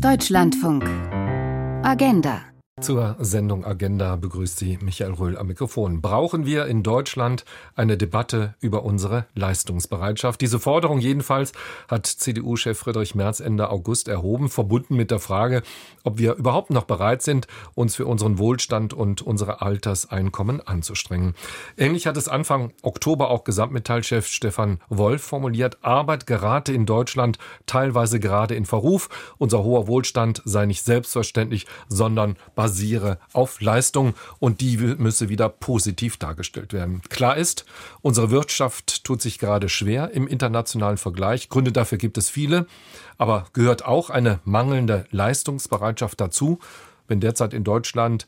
Deutschlandfunk. Agenda. Zur Sendung Agenda begrüßt Sie Michael Röhl am Mikrofon. Brauchen wir in Deutschland eine Debatte über unsere Leistungsbereitschaft? Diese Forderung jedenfalls hat CDU-Chef Friedrich Merz Ende August erhoben, verbunden mit der Frage, ob wir überhaupt noch bereit sind, uns für unseren Wohlstand und unsere Alterseinkommen anzustrengen. Ähnlich hat es Anfang Oktober auch Gesamtmetallchef Stefan Wolf formuliert. Arbeit gerate in Deutschland teilweise gerade in Verruf. Unser hoher Wohlstand sei nicht selbstverständlich, sondern basiert basiere auf Leistung und die müsse wieder positiv dargestellt werden. Klar ist, unsere Wirtschaft tut sich gerade schwer im internationalen Vergleich. Gründe dafür gibt es viele, aber gehört auch eine mangelnde Leistungsbereitschaft dazu. Wenn derzeit in Deutschland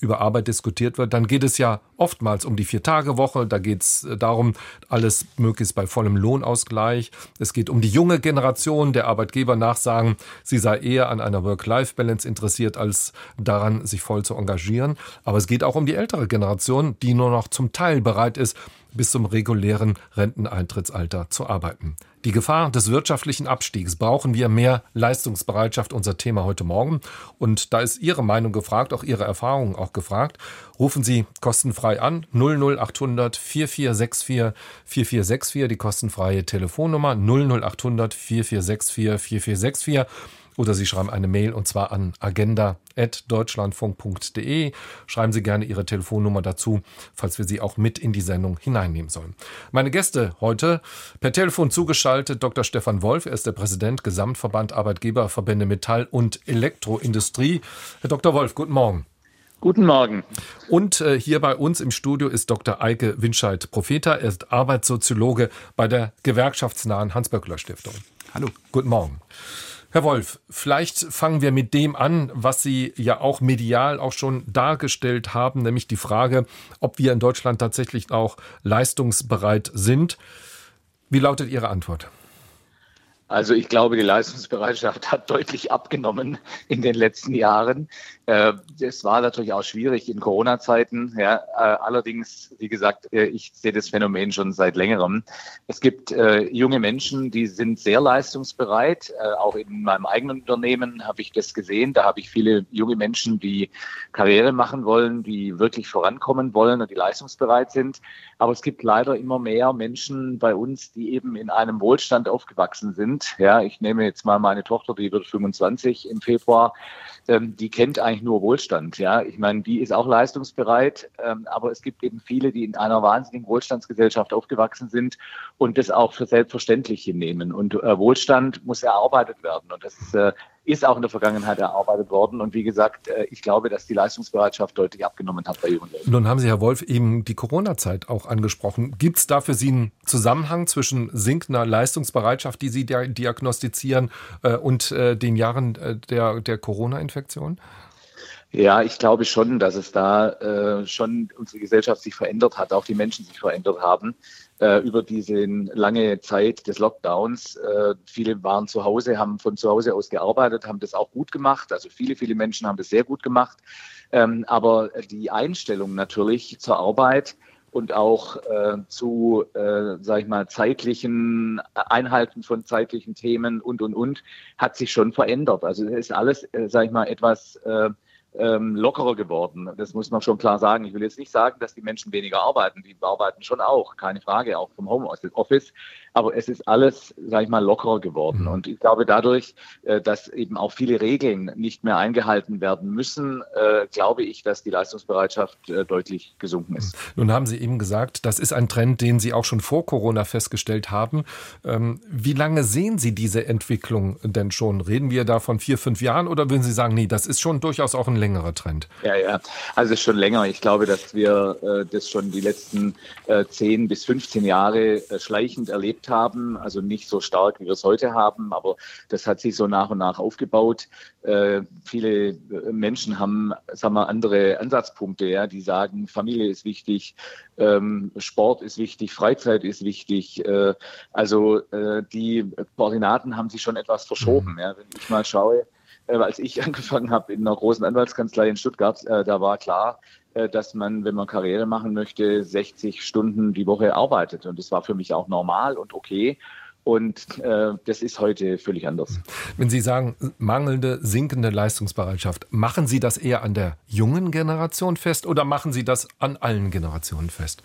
über Arbeit diskutiert wird, dann geht es ja oftmals um die Vier-Tage-Woche. Da geht es äh, darum, alles möglichst bei vollem Lohnausgleich. Es geht um die junge Generation. Der Arbeitgeber nachsagen, sie sei eher an einer Work-Life-Balance interessiert, als daran, sich voll zu engagieren. Aber es geht auch um die ältere Generation, die nur noch zum Teil bereit ist, bis zum regulären Renteneintrittsalter zu arbeiten. Die Gefahr des wirtschaftlichen Abstiegs brauchen wir mehr Leistungsbereitschaft, unser Thema heute Morgen. Und da ist Ihre Meinung gefragt, auch Ihre Erfahrungen auch gefragt. Rufen Sie kostenfrei an 00800 4464 4464, die kostenfreie Telefonnummer 00800 4464 4464 oder Sie schreiben eine Mail und zwar an agenda.deutschlandfunk.de. Schreiben Sie gerne Ihre Telefonnummer dazu, falls wir Sie auch mit in die Sendung hineinnehmen sollen. Meine Gäste heute per Telefon zugeschaltet Dr. Stefan Wolf. Er ist der Präsident Gesamtverband Arbeitgeberverbände Metall und Elektroindustrie. Herr Dr. Wolf, guten Morgen. Guten Morgen. Und äh, hier bei uns im Studio ist Dr. Eike Winscheid-Profeta. Er ist Arbeitssoziologe bei der gewerkschaftsnahen Hans-Böckler-Stiftung. Hallo. Guten Morgen. Herr Wolf, vielleicht fangen wir mit dem an, was Sie ja auch medial auch schon dargestellt haben, nämlich die Frage, ob wir in Deutschland tatsächlich auch leistungsbereit sind. Wie lautet Ihre Antwort? Also ich glaube, die Leistungsbereitschaft hat deutlich abgenommen in den letzten Jahren. Äh, es war natürlich auch schwierig in Corona-Zeiten. Ja, äh, allerdings, wie gesagt, äh, ich sehe das Phänomen schon seit längerem. Es gibt junge Menschen, die sind sehr leistungsbereit. Auch in meinem eigenen Unternehmen habe ich das gesehen. Da habe ich viele junge Menschen, die Karriere machen wollen, die wirklich vorankommen wollen und die leistungsbereit sind. Aber es gibt leider immer mehr Menschen bei uns, die eben in einem Wohlstand aufgewachsen sind Ja, ich nehme jetzt mal meine Tochter, die wird 25 im Februar, ähm, die kennt eigentlich nur Wohlstand, ja. Ich meine, die ist auch leistungsbereit, ähm, aber es gibt eben viele, die in einer wahnsinnigen Wohlstandsgesellschaft aufgewachsen sind und das auch für selbstverständlich hinnehmen. Und äh, Wohlstand muss erarbeitet werden und das äh, ist auch in der Vergangenheit erarbeitet worden. Und wie gesagt, äh, ich glaube, dass die Leistungsbereitschaft deutlich abgenommen hat bei jungen. Nun haben Sie, Herr Wolf, eben die Corona-Zeit auch angesprochen. Gibt es da für Sie einen Zusammenhang zwischen sinkender Leistungsbereitschaft, die Sie diagnostizieren, äh, und äh, den Jahren der, der Corona-Infektion? Ja, ich glaube schon, dass es da äh, schon unsere Gesellschaft sich verändert hat, auch die Menschen sich verändert haben äh, über diese lange Zeit des Lockdowns. Äh, viele waren zu Hause, haben von zu Hause aus gearbeitet, haben das auch gut gemacht. Also viele, viele Menschen haben das sehr gut gemacht. Ähm, aber die Einstellung natürlich zur Arbeit und auch äh, zu, äh, sag ich mal, zeitlichen Einhalten von zeitlichen Themen und und und hat sich schon verändert. Also es ist alles, äh, sag ich mal, etwas äh, ähm, lockerer geworden. Das muss man schon klar sagen. Ich will jetzt nicht sagen, dass die Menschen weniger arbeiten. Die arbeiten schon auch, keine Frage, auch vom Homeoffice. Aber es ist alles, sage ich mal, lockerer geworden. Mhm. Und ich glaube, dadurch, äh, dass eben auch viele Regeln nicht mehr eingehalten werden müssen, äh, glaube ich, dass die Leistungsbereitschaft äh, deutlich gesunken ist. Nun haben Sie eben gesagt, das ist ein Trend, den Sie auch schon vor Corona festgestellt haben. Ähm, wie lange sehen Sie diese Entwicklung denn schon? Reden wir da von vier, fünf Jahren oder würden Sie sagen, nee, das ist schon durchaus auch ein längerer Trend? Ja, ja, also schon länger. Ich glaube, dass wir das schon die letzten zehn bis 15 Jahre schleichend erlebt erlebt haben. Also nicht so stark, wie wir es heute haben, aber das hat sich so nach und nach aufgebaut. Äh, viele äh, Menschen haben, sagen wir, andere Ansatzpunkte, ja, die sagen, Familie ist wichtig, ähm, Sport ist wichtig, Freizeit ist wichtig. Äh, also äh, die Koordinaten haben sich schon etwas verschoben. Mhm. Ja. Wenn ich mal schaue, äh, als ich angefangen habe in einer großen Anwaltskanzlei in Stuttgart, äh, da war klar, äh, dass man, wenn man Karriere machen möchte, 60 Stunden die Woche arbeitet. Und das war für mich auch normal und okay. Und äh, das ist heute völlig anders. Wenn Sie sagen, mangelnde, sinkende Leistungsbereitschaft, machen Sie das eher an der jungen Generation fest oder machen Sie das an allen Generationen fest?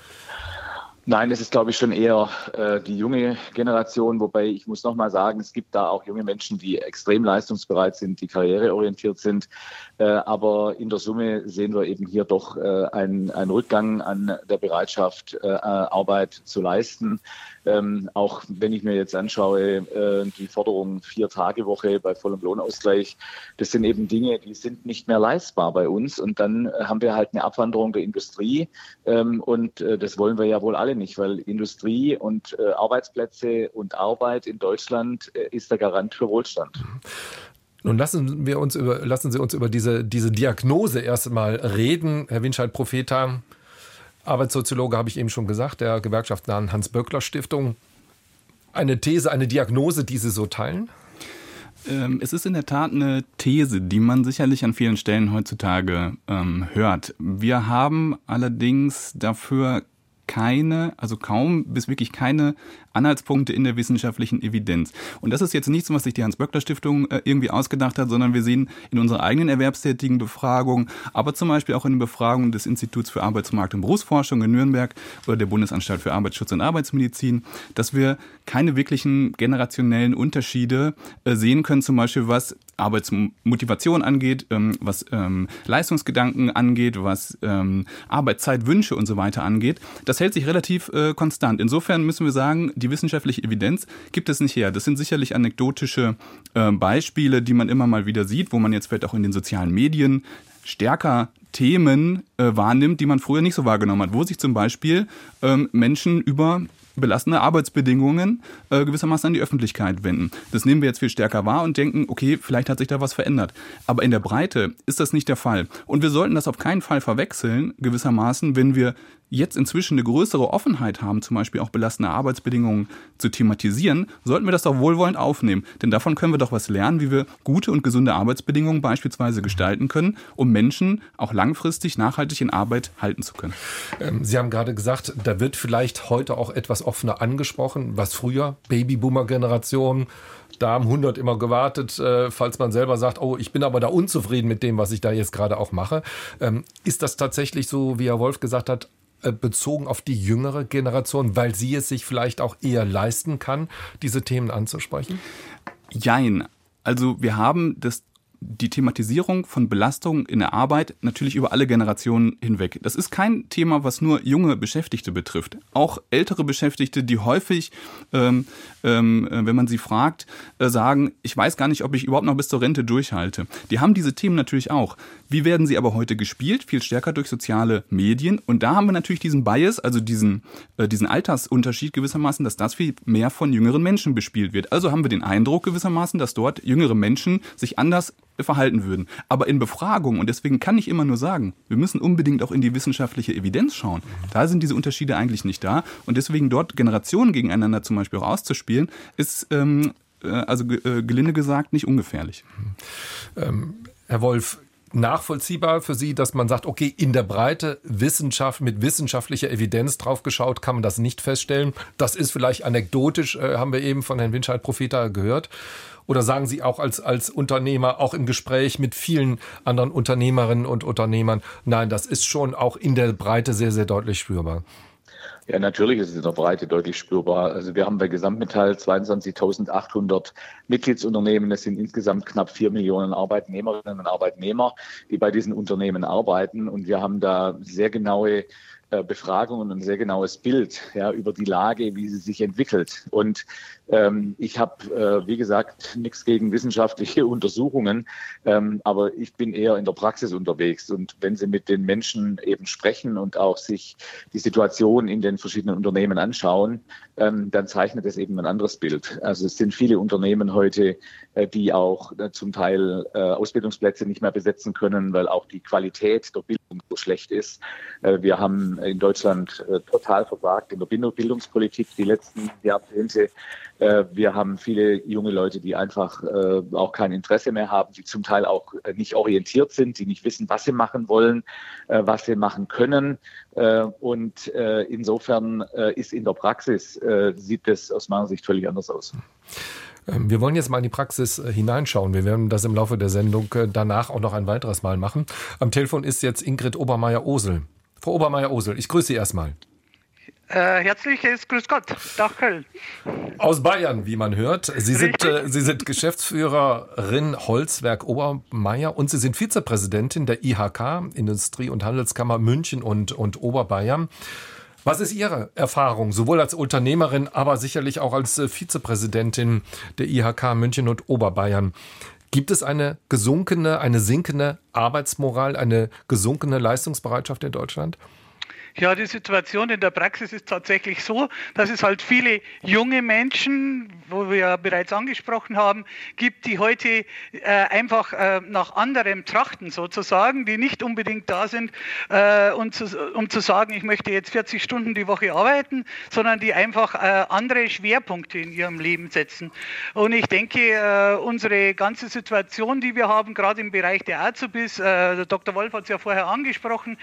Nein, es ist, glaube ich, schon eher äh, die junge Generation, wobei ich muss noch mal sagen, es gibt da auch junge Menschen, die extrem leistungsbereit sind, die karriereorientiert sind. Äh, aber in der Summe sehen wir eben hier doch äh, einen, einen Rückgang an der Bereitschaft, äh, Arbeit zu leisten. Ähm, auch wenn ich mir jetzt anschaue, äh, die Forderung vier Tage Woche bei vollem Lohnausgleich, das sind eben Dinge, die sind nicht mehr leistbar bei uns. Und dann haben wir halt eine Abwanderung der Industrie. Ähm, und äh, das wollen wir ja wohl alle nicht, weil Industrie und äh, Arbeitsplätze und Arbeit in Deutschland äh, ist der Garant für Wohlstand. Nun lassen wir uns über, lassen Sie uns über diese, diese Diagnose erst mal reden. Herr Winscheid, Profeta, Arbeitssoziologe habe ich eben schon gesagt, der gewerkschaftsnahen Hans-Böckler-Stiftung. Eine These, eine Diagnose, die Sie so teilen? Ähm, es ist in der Tat eine These, die man sicherlich an vielen Stellen heutzutage ähm, hört. Wir haben allerdings dafür keine, also kaum bis wirklich keine Anhaltspunkte in der wissenschaftlichen Evidenz. Und das ist jetzt nichts, was sich die Hans-Böckler-Stiftung äh, irgendwie ausgedacht hat, sondern wir sehen in unserer eigenen erwerbstätigen Befragung, aber zum Beispiel auch in den Befragungen des Instituts für Arbeitsmarkt und Berufsforschung in Nürnberg oder der Bundesanstalt für Arbeitsschutz und Arbeitsmedizin, dass wir keine wirklichen generationellen Unterschiede äh, sehen können, zum Beispiel was Arbeitsmotivation angeht, ähm, was ähm, Leistungsgedanken angeht, was ähm, Arbeitszeitwünsche und so weiter angeht. Das hält sich relativ äh, konstant. Insofern müssen wir sagen, die wissenschaftliche Evidenz gibt es nicht her. Das sind sicherlich anekdotische äh, Beispiele, die man immer mal wieder sieht, wo man jetzt vielleicht auch in den sozialen Medien stärker Themen äh, wahrnimmt, die man früher nicht so wahrgenommen hat, wo sich zum Beispiel ähm, Menschen über belastende Arbeitsbedingungen äh, gewissermaßen an die Öffentlichkeit wenden. Das nehmen wir jetzt viel stärker wahr und denken, okay, vielleicht hat sich da was verändert. Aber in der Breite ist das nicht der Fall. Und wir sollten das auf keinen Fall verwechseln, gewissermaßen, wenn wir jetzt inzwischen eine größere Offenheit haben, zum Beispiel auch belastende Arbeitsbedingungen zu thematisieren, sollten wir das doch wohlwollend aufnehmen. Denn davon können wir doch was lernen, wie wir gute und gesunde Arbeitsbedingungen beispielsweise gestalten können, um Menschen auch langfristig nachhaltig in Arbeit halten zu können. Ähm, Sie haben gerade gesagt, da wird vielleicht heute auch etwas offener angesprochen, was früher Babyboomer-Generation da haben 100 immer gewartet, äh, falls man selber sagt, oh, ich bin aber da unzufrieden mit dem, was ich da jetzt gerade auch mache. Ähm, ist das tatsächlich so, wie Herr Wolf gesagt hat, äh, bezogen auf die jüngere Generation, weil sie es sich vielleicht auch eher leisten kann, diese Themen anzusprechen? Jein. Also wir haben das die Thematisierung von Belastung in der Arbeit natürlich über alle Generationen hinweg. Das ist kein Thema, was nur junge Beschäftigte betrifft. Auch ältere Beschäftigte, die häufig, ähm, ähm, äh, wenn man sie fragt, äh, sagen, ich weiß gar nicht, ob ich überhaupt noch bis zur Rente durchhalte. Die haben diese Themen natürlich auch. Wie werden sie aber heute gespielt? Viel stärker durch soziale Medien. Und da haben wir natürlich diesen Bias, also diesen, äh, diesen Altersunterschied gewissermaßen, dass das viel mehr von jüngeren Menschen bespielt wird. Also haben wir den Eindruck gewissermaßen, dass dort jüngere Menschen sich anders verhalten würden. Aber in Befragungen, und deswegen kann ich immer nur sagen, wir müssen unbedingt auch in die wissenschaftliche Evidenz schauen. Da sind diese Unterschiede eigentlich nicht da. Und deswegen dort Generationen gegeneinander zum Beispiel auch auszuspielen, ist ähm, äh, also äh, gelinde gesagt nicht ungefährlich. Ähm, Herr Wolf, nachvollziehbar für Sie, dass man sagt, okay, in der Breite Wissenschaft mit wissenschaftlicher Evidenz draufgeschaut, kann man das nicht feststellen. Das ist vielleicht anekdotisch, äh, haben wir eben von Herrn Winscheid Profita gehört. Oder sagen Sie auch als, als Unternehmer, auch im Gespräch mit vielen anderen Unternehmerinnen und Unternehmern, nein, das ist schon auch in der Breite sehr, sehr deutlich spürbar. Ja, natürlich ist es in der Breite deutlich spürbar. Also wir haben bei Gesamtmetall 22.800 Mitgliedsunternehmen. Es sind insgesamt knapp vier Millionen Arbeitnehmerinnen und Arbeitnehmer, die bei diesen Unternehmen arbeiten. Und wir haben da sehr genaue Befragungen und ein sehr genaues Bild ja, über die Lage, wie sie sich entwickelt. Und ähm, ich habe, äh, wie gesagt, nichts gegen wissenschaftliche Untersuchungen, ähm, aber ich bin eher in der Praxis unterwegs. Und wenn Sie mit den Menschen eben sprechen und auch sich die Situation in den verschiedenen Unternehmen anschauen, ähm, dann zeichnet es eben ein anderes Bild. Also es sind viele Unternehmen heute, äh, die auch äh, zum Teil äh, Ausbildungsplätze nicht mehr besetzen können, weil auch die Qualität der Bildung Zeitpunkt so schlecht ist. Äh, wir haben in Deutschland äh, total versagt in der Bildungspolitik die letzten Jahrzehnte. Äh, wir haben viele junge Leute, die einfach auch kein Interesse mehr haben, die zum Teil auch nicht orientiert sind, die nicht wissen, was sie machen wollen, was sie machen können. Und insofern ist in der Praxis, sieht das aus meiner Sicht völlig anders aus. Ähm, wir wollen jetzt mal in die Praxis hineinschauen. Wir werden das im Laufe der Sendung danach auch noch ein weiteres Mal machen. Am Telefon ist jetzt Ingrid Obermeier-Osel. Frau Obermeier-Osel, ich grüße Sie erstmal. Äh, herzliches Grüß Gott, Dach Köln. Aus Bayern, wie man hört. Sie sind, äh, Sie sind Geschäftsführerin Holzwerk Obermeier und Sie sind Vizepräsidentin der IHK, Industrie- und Handelskammer München und, und Oberbayern. Was ist Ihre Erfahrung, sowohl als Unternehmerin, aber sicherlich auch als äh, Vizepräsidentin der IHK München und Oberbayern? Gibt es eine gesunkene, eine sinkende Arbeitsmoral, eine gesunkene Leistungsbereitschaft in Deutschland? Ja, die Situation in der Praxis ist tatsächlich so, dass es halt viele junge Menschen, wo wir ja bereits angesprochen haben, gibt, die heute äh, einfach äh, nach anderem trachten sozusagen, die nicht unbedingt da sind, äh, um, zu, um zu sagen, ich möchte jetzt 40 Stunden die Woche arbeiten, sondern die einfach äh, andere Schwerpunkte in ihrem Leben setzen. Und ich denke, äh, unsere ganze Situation, die wir haben, gerade im Bereich der Azubis, äh, Dr. Wolf hat es ja vorher angesprochen,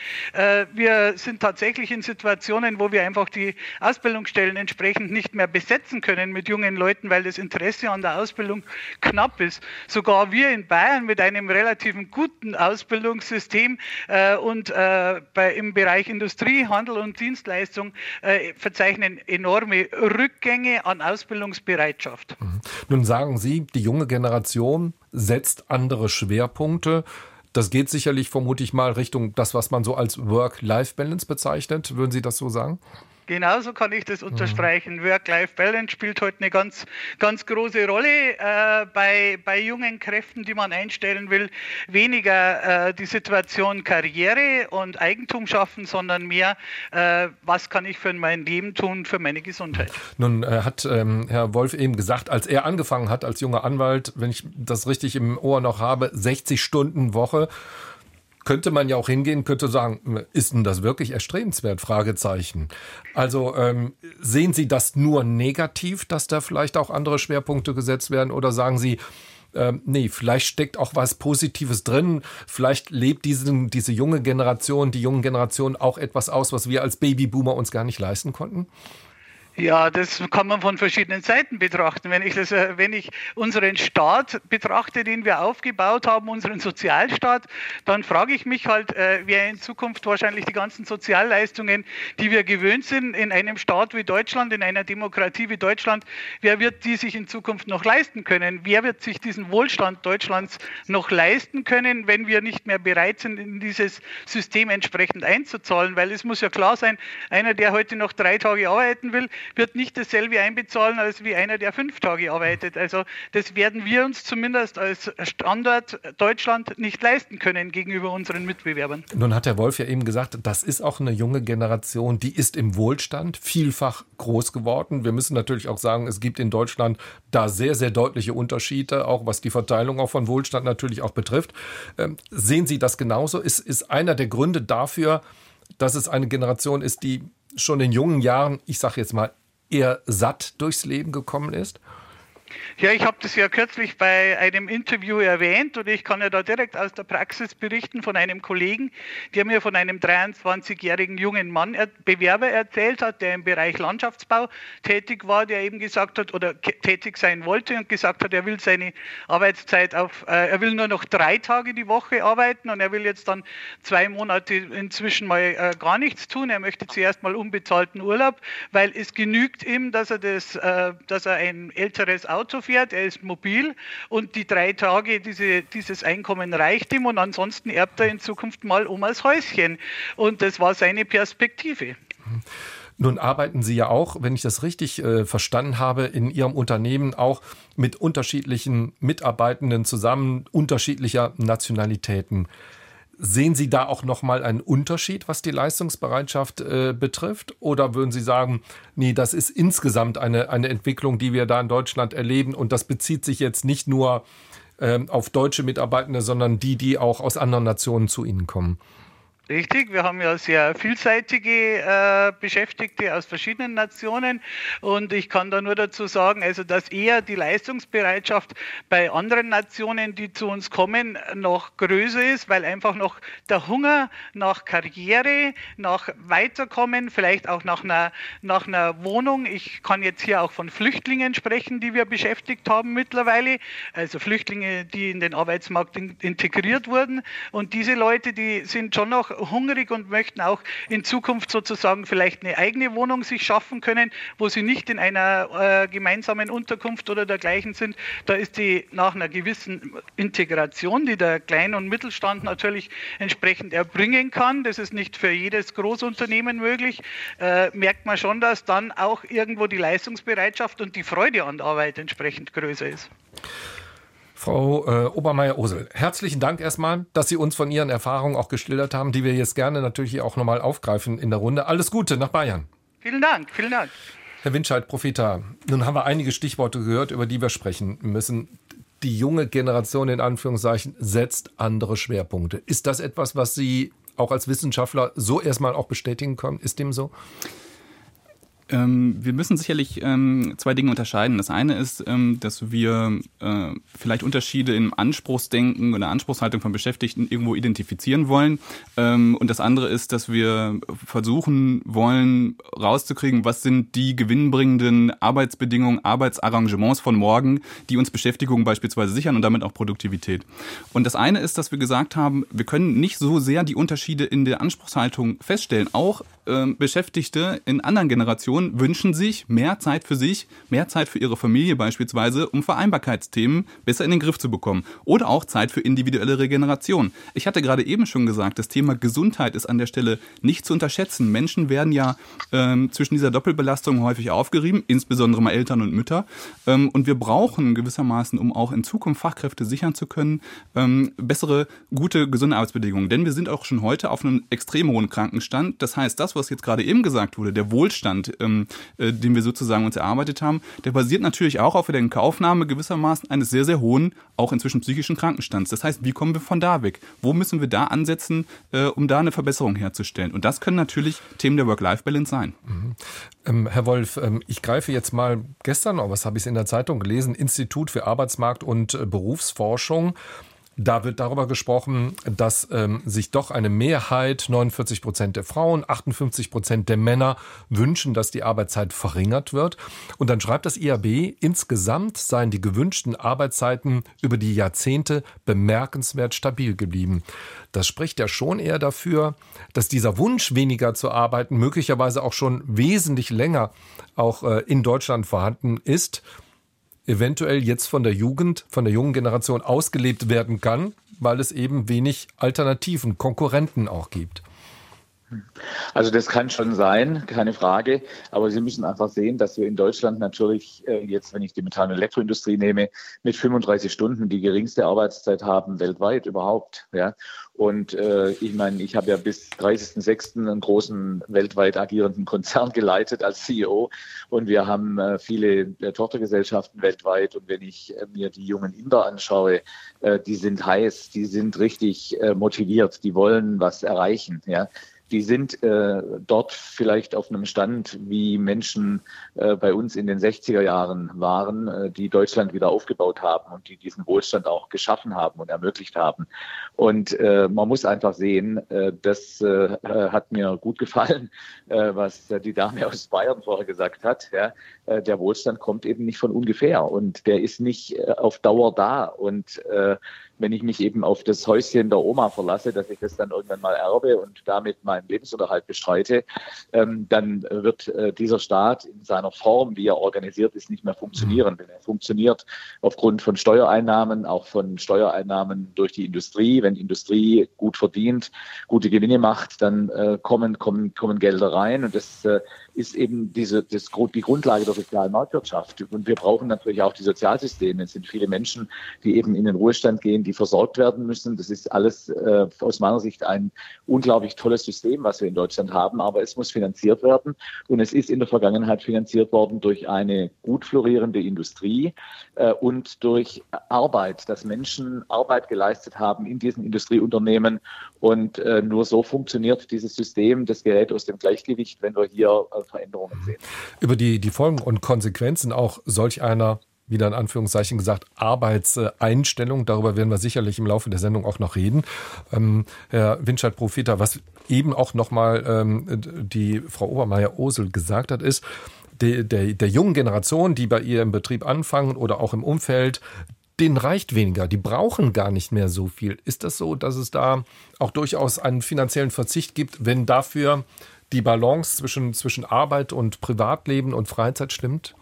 wir sind tatsächlich tatsächlich in Situationen, wo wir einfach die Ausbildungsstellen entsprechend nicht mehr besetzen können mit jungen Leuten, weil das Interesse an der Ausbildung knapp ist. Sogar wir in Bayern mit einem relativ guten Ausbildungssystem äh, und äh, bei, im Bereich Industrie, Handel und Dienstleistung äh, verzeichnen enorme Rückgänge an Ausbildungsbereitschaft. Mhm. Nun sagen Sie, die junge Generation setzt andere Schwerpunkte. Das geht sicherlich, vermute ich mal, Richtung das, was man so als Work-Life-Balance bezeichnet. Würden Sie das so sagen? Genauso kann ich das mhm. unterstreichen. Mhm. Work-Life-Balance spielt heute eine ganz, ganz große Rolle äh, bei, bei jungen Kräften, die man einstellen will. Weniger äh, die Situation Karriere und Eigentum schaffen, sondern mehr, äh, was kann ich für mein Leben tun, für meine Gesundheit. Nun äh, hat ähm, Herr Wolf eben gesagt, als er angefangen hat als junger Anwalt, wenn ich das richtig im Ohr noch habe, 60 Stunden Woche könnte man ja auch hingehen, könnte sagen, ist denn das wirklich erstrebenswert? Fragezeichen. Also ähm, sehen Sie das nur negativ, dass da vielleicht auch andere Schwerpunkte gesetzt werden, oder sagen Sie, ähm, nee, vielleicht steckt auch was Positives drin. Vielleicht lebt diese, diese junge Generation, die jungen Generationen auch etwas aus, was wir als Babyboomer uns gar nicht leisten konnten? Ja, das kann man von verschiedenen Seiten betrachten. Wenn ich, das, äh, wenn ich unseren Staat betrachte, den wir aufgebaut haben, unseren Sozialstaat, dann frage ich mich halt, äh, wer in Zukunft wahrscheinlich die ganzen Sozialleistungen, die wir gewöhnt sind, in einem Staat wie Deutschland, in einer Demokratie wie Deutschland, wer wird die sich in Zukunft noch leisten können? Wer wird sich diesen Wohlstand Deutschlands noch leisten können, wenn wir nicht mehr bereit sind, in dieses System entsprechend einzuzahlen? Weil es muss ja klar sein, einer, der heute noch drei Tage arbeiten will, wird nicht dasselbe einbezahlen als wie einer, der fünf Tage arbeitet. Also das werden wir uns zumindest als Standort Deutschland nicht leisten können gegenüber unseren Mitbewerbern. Nun hat Herr Wolf ja eben gesagt, das ist auch eine junge Generation, die ist im Wohlstand vielfach groß geworden. Wir müssen natürlich auch sagen, es gibt in Deutschland da sehr, sehr deutliche Unterschiede, auch was die Verteilung auch von Wohlstand natürlich auch betrifft. Ähm, sehen Sie das genauso? Ist, ist einer der Gründe dafür, dass es eine Generation ist, die schon in jungen Jahren, ich sage jetzt mal, eher satt durchs Leben gekommen ist? Ja, ich habe das ja kürzlich bei einem Interview erwähnt und ich kann ja da direkt aus der Praxis berichten von einem Kollegen, der mir von einem 23-jährigen jungen Mann, Bewerber erzählt hat, der im Bereich Landschaftsbau tätig war, der eben gesagt hat oder tätig sein wollte und gesagt hat, er will seine Arbeitszeit auf, äh, er will nur noch drei Tage die Woche arbeiten und er will jetzt dann zwei Monate inzwischen mal äh, gar nichts tun. Er möchte zuerst mal unbezahlten Urlaub, weil es genügt ihm, dass er das, äh, dass er ein älteres Auto Auto fährt, er ist mobil und die drei Tage diese, dieses Einkommen reicht ihm und ansonsten erbt er in Zukunft mal als Häuschen. Und das war seine Perspektive. Nun arbeiten Sie ja auch, wenn ich das richtig äh, verstanden habe, in Ihrem Unternehmen auch mit unterschiedlichen Mitarbeitenden zusammen, unterschiedlicher Nationalitäten. Sehen Sie da auch nochmal einen Unterschied, was die Leistungsbereitschaft äh, betrifft? Oder würden Sie sagen, nee, das ist insgesamt eine, eine Entwicklung, die wir da in Deutschland erleben und das bezieht sich jetzt nicht nur äh, auf deutsche Mitarbeitende, sondern die, die auch aus anderen Nationen zu Ihnen kommen? Richtig, wir haben ja sehr vielseitige äh, Beschäftigte aus verschiedenen Nationen. Und ich kann da nur dazu sagen, also dass eher die Leistungsbereitschaft bei anderen Nationen, die zu uns kommen, noch größer ist, weil einfach noch der Hunger nach Karriere, nach Weiterkommen, vielleicht auch nach einer, nach einer Wohnung. Ich kann jetzt hier auch von Flüchtlingen sprechen, die wir beschäftigt haben mittlerweile, also Flüchtlinge, die in den Arbeitsmarkt in, integriert wurden. Und diese Leute, die sind schon noch hungrig und möchten auch in Zukunft sozusagen vielleicht eine eigene Wohnung sich schaffen können, wo sie nicht in einer äh, gemeinsamen Unterkunft oder dergleichen sind. Da ist die nach einer gewissen Integration, die der Klein- und Mittelstand natürlich entsprechend erbringen kann, das ist nicht für jedes Großunternehmen möglich, äh, merkt man schon, dass dann auch irgendwo die Leistungsbereitschaft und die Freude an der Arbeit entsprechend größer ist. Frau äh, Obermeier-Osel, herzlichen Dank erstmal, dass Sie uns von Ihren Erfahrungen auch geschildert haben, die wir jetzt gerne natürlich auch nochmal aufgreifen in der Runde. Alles Gute nach Bayern. Vielen Dank, vielen Dank. Herr Winscheid, Profita, nun haben wir einige Stichworte gehört, über die wir sprechen müssen. Die junge Generation in Anführungszeichen setzt andere Schwerpunkte. Ist das etwas, was Sie auch als Wissenschaftler so erstmal auch bestätigen können? Ist dem so? Ähm, wir müssen sicherlich ähm, zwei Dinge unterscheiden. Das eine ist, ähm, dass wir äh, vielleicht Unterschiede im Anspruchsdenken oder Anspruchshaltung von Beschäftigten irgendwo identifizieren wollen. Und das andere ist, dass wir versuchen wollen, rauszukriegen, was sind die gewinnbringenden Arbeitsbedingungen, Arbeitsarrangements von morgen, die uns Beschäftigung beispielsweise sichern und damit auch Produktivität. Und das eine ist, dass wir gesagt haben, wir können nicht so sehr die Unterschiede in der Anspruchshaltung feststellen. Auch ähm, Beschäftigte in anderen Generationen wünschen sich mehr Zeit für sich, mehr Zeit für ihre Familie beispielsweise, um Vereinbarkeitsthemen besser in den Griff zu bekommen. Oder auch Zeit für individuelle Regeneration. Ich hatte gerade eben schon gesagt, das Thema Gesundheit ist an der Stelle nicht zu unterschätzen. Menschen werden ja ähm, zwischen dieser Doppelbelastung häufig aufgerieben, insbesondere mal Eltern und Mütter. Ähm, und wir brauchen gewissermaßen, um auch in Zukunft Fachkräfte sichern zu können, ähm, bessere, gute, gesunde Arbeitsbedingungen. Denn wir sind auch schon heute auf einem extrem hohen Krankenstand. Das heißt, das, was jetzt gerade eben gesagt wurde, der Wohlstand, ähm, äh, den wir sozusagen uns erarbeitet haben, der basiert natürlich auch auf der Inkaufnahme gewissermaßen eines sehr, sehr hohen, auch inzwischen psychischen Krankenstands. Das heißt, wie kommen wir von da weg? Wo müssen wir da ansetzen, äh, um da eine Verbesserung herzustellen? Und das können natürlich Themen der Work-Life-Balance sein. Mhm. Ähm, Herr Wolf, ähm, ich greife jetzt mal gestern, noch, was habe ich in der Zeitung gelesen, Institut für Arbeitsmarkt und äh, Berufsforschung da wird darüber gesprochen, dass ähm, sich doch eine Mehrheit, 49 Prozent der Frauen, 58 Prozent der Männer wünschen, dass die Arbeitszeit verringert wird. Und dann schreibt das IAB, insgesamt seien die gewünschten Arbeitszeiten über die Jahrzehnte bemerkenswert stabil geblieben. Das spricht ja schon eher dafür, dass dieser Wunsch, weniger zu arbeiten, möglicherweise auch schon wesentlich länger auch äh, in Deutschland vorhanden ist eventuell jetzt von der Jugend, von der jungen Generation ausgelebt werden kann, weil es eben wenig Alternativen, Konkurrenten auch gibt. Also das kann schon sein, keine Frage. Aber Sie müssen einfach sehen, dass wir in Deutschland natürlich äh, jetzt, wenn ich die Metall- und Elektroindustrie nehme, mit 35 Stunden die geringste Arbeitszeit haben weltweit überhaupt. Ja. Und äh, ich meine, ich habe ja bis 30.06. einen großen weltweit agierenden Konzern geleitet als CEO und wir haben äh, viele äh, Tochtergesellschaften weltweit. Und wenn ich äh, mir die jungen Inder anschaue, äh, die sind heiß, die sind richtig motiviert, die wollen was erreichen. Ja die sind äh, dort vielleicht auf einem Stand, wie Menschen äh, bei uns in den 60er Jahren waren, äh, die Deutschland wieder aufgebaut haben und die diesen Wohlstand auch geschaffen haben und ermöglicht haben. Und äh, man muss einfach sehen, äh, das äh, hat mir gut gefallen, äh, was die Dame aus Bayern vorher gesagt hat. Ja, äh, der Wohlstand kommt eben nicht von ungefähr und der ist nicht äh, auf Dauer da. Und äh, wenn ich mich eben auf das Häuschen der Oma verlasse, dass ich das dann irgendwann mal erbe und damit meinen Lebensunterhalt bestreite, ähm, dann wird äh, dieser Staat in seiner Form, wie er organisiert ist, nicht mehr funktionieren. Wenn er funktioniert aufgrund von Steuereinnahmen, auch von Steuereinnahmen durch die Industrie, wenn Industrie gut verdient, gute Gewinne macht, dann äh, kommen, kommen, kommen Gelder rein und das äh, ist eben diese, das, die Grundlage der sozialen Marktwirtschaft. Und wir brauchen natürlich auch die Sozialsysteme. Es sind viele Menschen, die eben in den Ruhestand gehen, die versorgt werden müssen. Das ist alles äh, aus meiner Sicht ein unglaublich tolles System, was wir in Deutschland haben, aber es muss finanziert werden. Und es ist in der Vergangenheit finanziert worden durch eine gut florierende Industrie äh, und durch Arbeit, dass Menschen Arbeit geleistet haben in diesen Industrieunternehmen. Und äh, nur so funktioniert dieses System. Das gerät aus dem Gleichgewicht, wenn wir hier äh, Veränderungen sehen. Über die, die Folgen und Konsequenzen auch solch einer wieder in Anführungszeichen gesagt, Arbeitseinstellung. Darüber werden wir sicherlich im Laufe der Sendung auch noch reden. Ähm, Herr Winscheid Profita, was eben auch nochmal ähm, die Frau Obermeier-Osel gesagt hat, ist, der, der, der jungen Generation, die bei ihr im Betrieb anfangen oder auch im Umfeld, denen reicht weniger, die brauchen gar nicht mehr so viel. Ist das so, dass es da auch durchaus einen finanziellen Verzicht gibt, wenn dafür die Balance zwischen, zwischen Arbeit und Privatleben und Freizeit stimmt?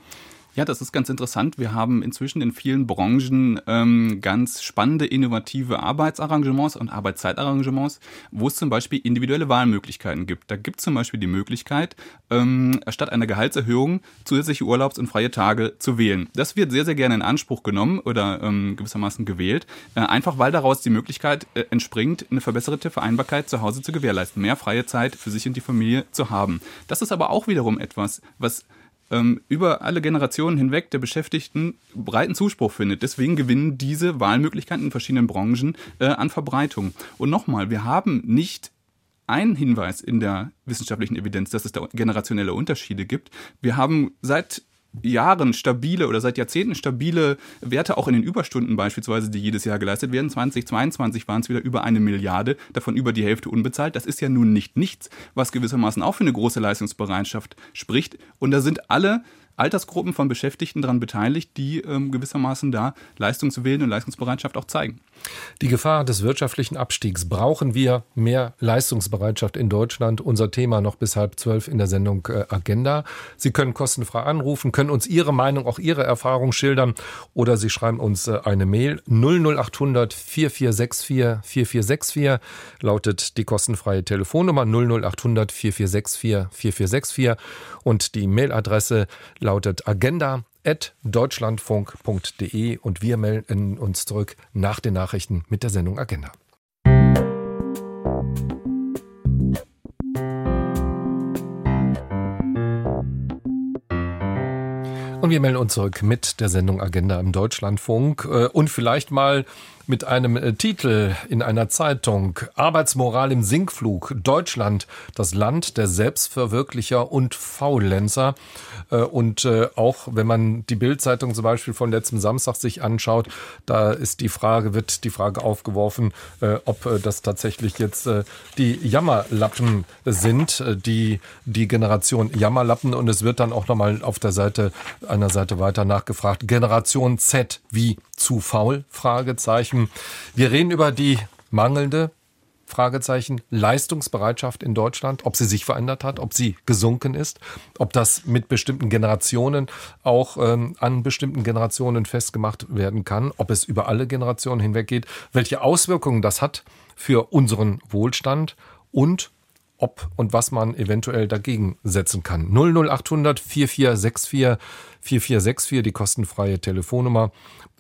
Ja, das ist ganz interessant. Wir haben inzwischen in vielen Branchen ähm, ganz spannende, innovative Arbeitsarrangements und Arbeitszeitarrangements, wo es zum Beispiel individuelle Wahlmöglichkeiten gibt. Da gibt es zum Beispiel die Möglichkeit, ähm, statt einer Gehaltserhöhung zusätzliche Urlaubs- und freie Tage zu wählen. Das wird sehr, sehr gerne in Anspruch genommen oder ähm, gewissermaßen gewählt, äh, einfach weil daraus die Möglichkeit äh, entspringt, eine verbesserte Vereinbarkeit zu Hause zu gewährleisten, mehr freie Zeit für sich und die Familie zu haben. Das ist aber auch wiederum etwas, was ähm, über alle Generationen hinweg der Beschäftigten breiten Zuspruch findet. Deswegen gewinnen diese Wahlmöglichkeiten in verschiedenen Branchen äh, an Verbreitung. Und nochmal, wir haben nicht einen Hinweis in der wissenschaftlichen Evidenz, dass es da generationelle Unterschiede gibt. Wir haben seit Jahren stabile oder seit Jahrzehnten stabile Werte auch in den Überstunden beispielsweise, die jedes Jahr geleistet werden. 2022 waren es wieder über eine Milliarde, davon über die Hälfte unbezahlt. Das ist ja nun nicht nichts, was gewissermaßen auch für eine große Leistungsbereitschaft spricht. Und da sind alle Altersgruppen von Beschäftigten daran beteiligt, die ähm, gewissermaßen da Leistungswillen und Leistungsbereitschaft auch zeigen. Die Gefahr des wirtschaftlichen Abstiegs. Brauchen wir mehr Leistungsbereitschaft in Deutschland? Unser Thema noch bis halb zwölf in der Sendung äh, Agenda. Sie können kostenfrei anrufen, können uns Ihre Meinung, auch Ihre Erfahrung schildern oder Sie schreiben uns äh, eine Mail 00800 4464 4464 lautet die kostenfreie Telefonnummer 00800 4464 4464 und die Mailadresse lautet agenda deutschlandfunk.de und wir melden uns zurück nach den Nachrichten mit der Sendung Agenda. Und wir melden uns zurück mit der Sendung Agenda im Deutschlandfunk äh, und vielleicht mal mit einem äh, Titel in einer Zeitung Arbeitsmoral im Sinkflug Deutschland, das Land der Selbstverwirklicher und Faulenzer. Äh, und äh, auch wenn man die Bildzeitung zum Beispiel von letztem Samstag sich anschaut, da ist die Frage, wird die Frage aufgeworfen, ob das tatsächlich jetzt die Jammerlappen sind, die, die Generation Jammerlappen. Und es wird dann auch nochmal auf der Seite, einer Seite weiter nachgefragt, Generation Z wie zu faul? Fragezeichen. Wir reden über die mangelnde Fragezeichen Leistungsbereitschaft in Deutschland, ob sie sich verändert hat, ob sie gesunken ist, ob das mit bestimmten Generationen auch ähm, an bestimmten Generationen festgemacht werden kann, ob es über alle Generationen hinweg geht, welche Auswirkungen das hat für unseren Wohlstand und ob und was man eventuell dagegen setzen kann. 00800 4464 4464, die kostenfreie Telefonnummer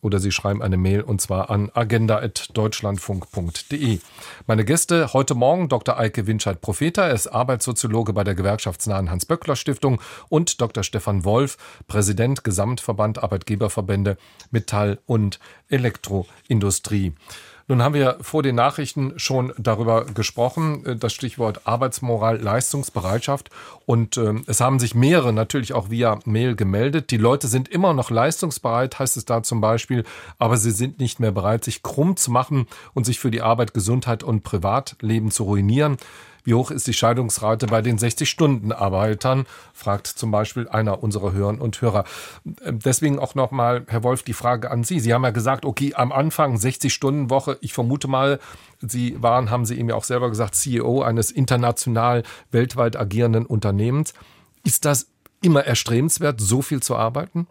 oder Sie schreiben eine Mail und zwar an agenda.deutschlandfunk.de. Meine Gäste heute Morgen Dr. Eike Winscheid-Profeta, er ist Arbeitssoziologe bei der gewerkschaftsnahen Hans-Böckler-Stiftung und Dr. Stefan Wolf, Präsident Gesamtverband Arbeitgeberverbände Metall und Elektroindustrie. Nun haben wir vor den Nachrichten schon darüber gesprochen, äh, das Stichwort Arbeitsmoral, Leistungsbereitschaft. Und äh, es haben sich mehrere natürlich auch via Mail gemeldet. Die Leute sind immer noch leistungsbereit, heißt es da zum Beispiel, aber sie sind nicht mehr bereit, sich krumm zu machen und sich für die Arbeit, Gesundheit und Privatleben zu ruinieren. Wie hoch ist die Scheidungsrate bei den 60-Stunden-Arbeitern? fragt zum Beispiel einer unserer Hörerinnen und Hörer. Deswegen auch nochmal, Herr Wolf, die Frage an Sie. Sie haben ja gesagt, okay, am Anfang 60-Stunden-Woche. Ich vermute mal, Sie waren, haben Sie eben ja auch selber gesagt, CEO eines international weltweit agierenden Unternehmens. Ist das immer erstrebenswert, so viel zu arbeiten?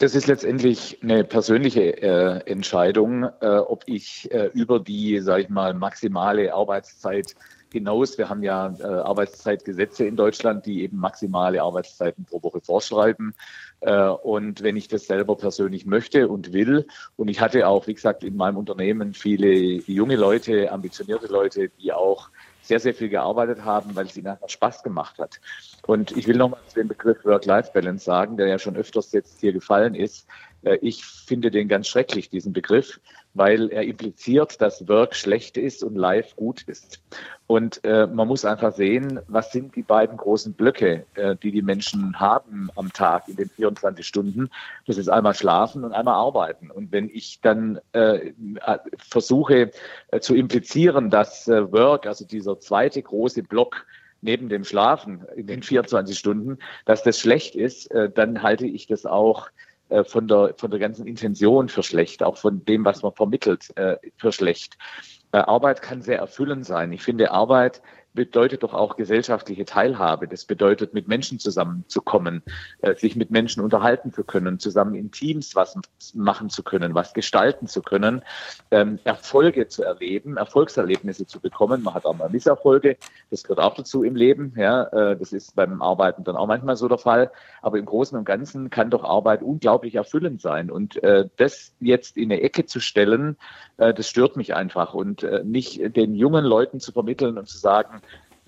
Das ist letztendlich eine persönliche äh, Entscheidung, äh, ob ich äh, über die, sage ich mal, maximale Arbeitszeit hinaus. Wir haben ja äh, Arbeitszeitgesetze in Deutschland, die eben maximale Arbeitszeiten pro Woche vorschreiben. Äh, und wenn ich das selber persönlich möchte und will, und ich hatte auch, wie gesagt, in meinem Unternehmen viele junge Leute, ambitionierte Leute, die auch sehr, sehr viel gearbeitet haben, weil es ihnen einfach Spaß gemacht hat. Und ich will nochmal den Begriff Work-Life-Balance sagen, der ja schon öfters jetzt hier gefallen ist. Äh, ich finde den ganz schrecklich, diesen Begriff, weil er impliziert, dass Work schlecht ist und Life gut ist. Und äh, man muss einfach sehen, was sind die beiden großen Blöcke, äh, die die Menschen haben am Tag in den 24 Stunden. Das ist einmal Schlafen und einmal Arbeiten. Und wenn ich dann äh, versuche äh, zu implizieren, dass äh, Work, also dieser zweite große Block, neben dem Schlafen in den 24 Stunden, dass das schlecht ist, äh, dann halte ich das auch äh, von der, von der ganzen Intention für schlecht, auch von dem, was man vermittelt, äh, für schlecht. Arbeit kann sehr erfüllend sein. Ich finde, Arbeit bedeutet doch auch gesellschaftliche Teilhabe. Das bedeutet, mit Menschen zusammenzukommen, äh, sich mit Menschen unterhalten zu können, zusammen in Teams was machen zu können, was gestalten zu können, ähm, Erfolge zu erleben, Erfolgserlebnisse zu bekommen. Man hat auch mal Misserfolge. Das gehört auch dazu im Leben. Ja, äh, das ist beim Arbeiten dann auch manchmal so der Fall. Aber im Großen und Ganzen kann doch Arbeit unglaublich erfüllend sein. Und äh, das jetzt in eine Ecke zu stellen, das stört mich einfach. Und nicht den jungen Leuten zu vermitteln und zu sagen,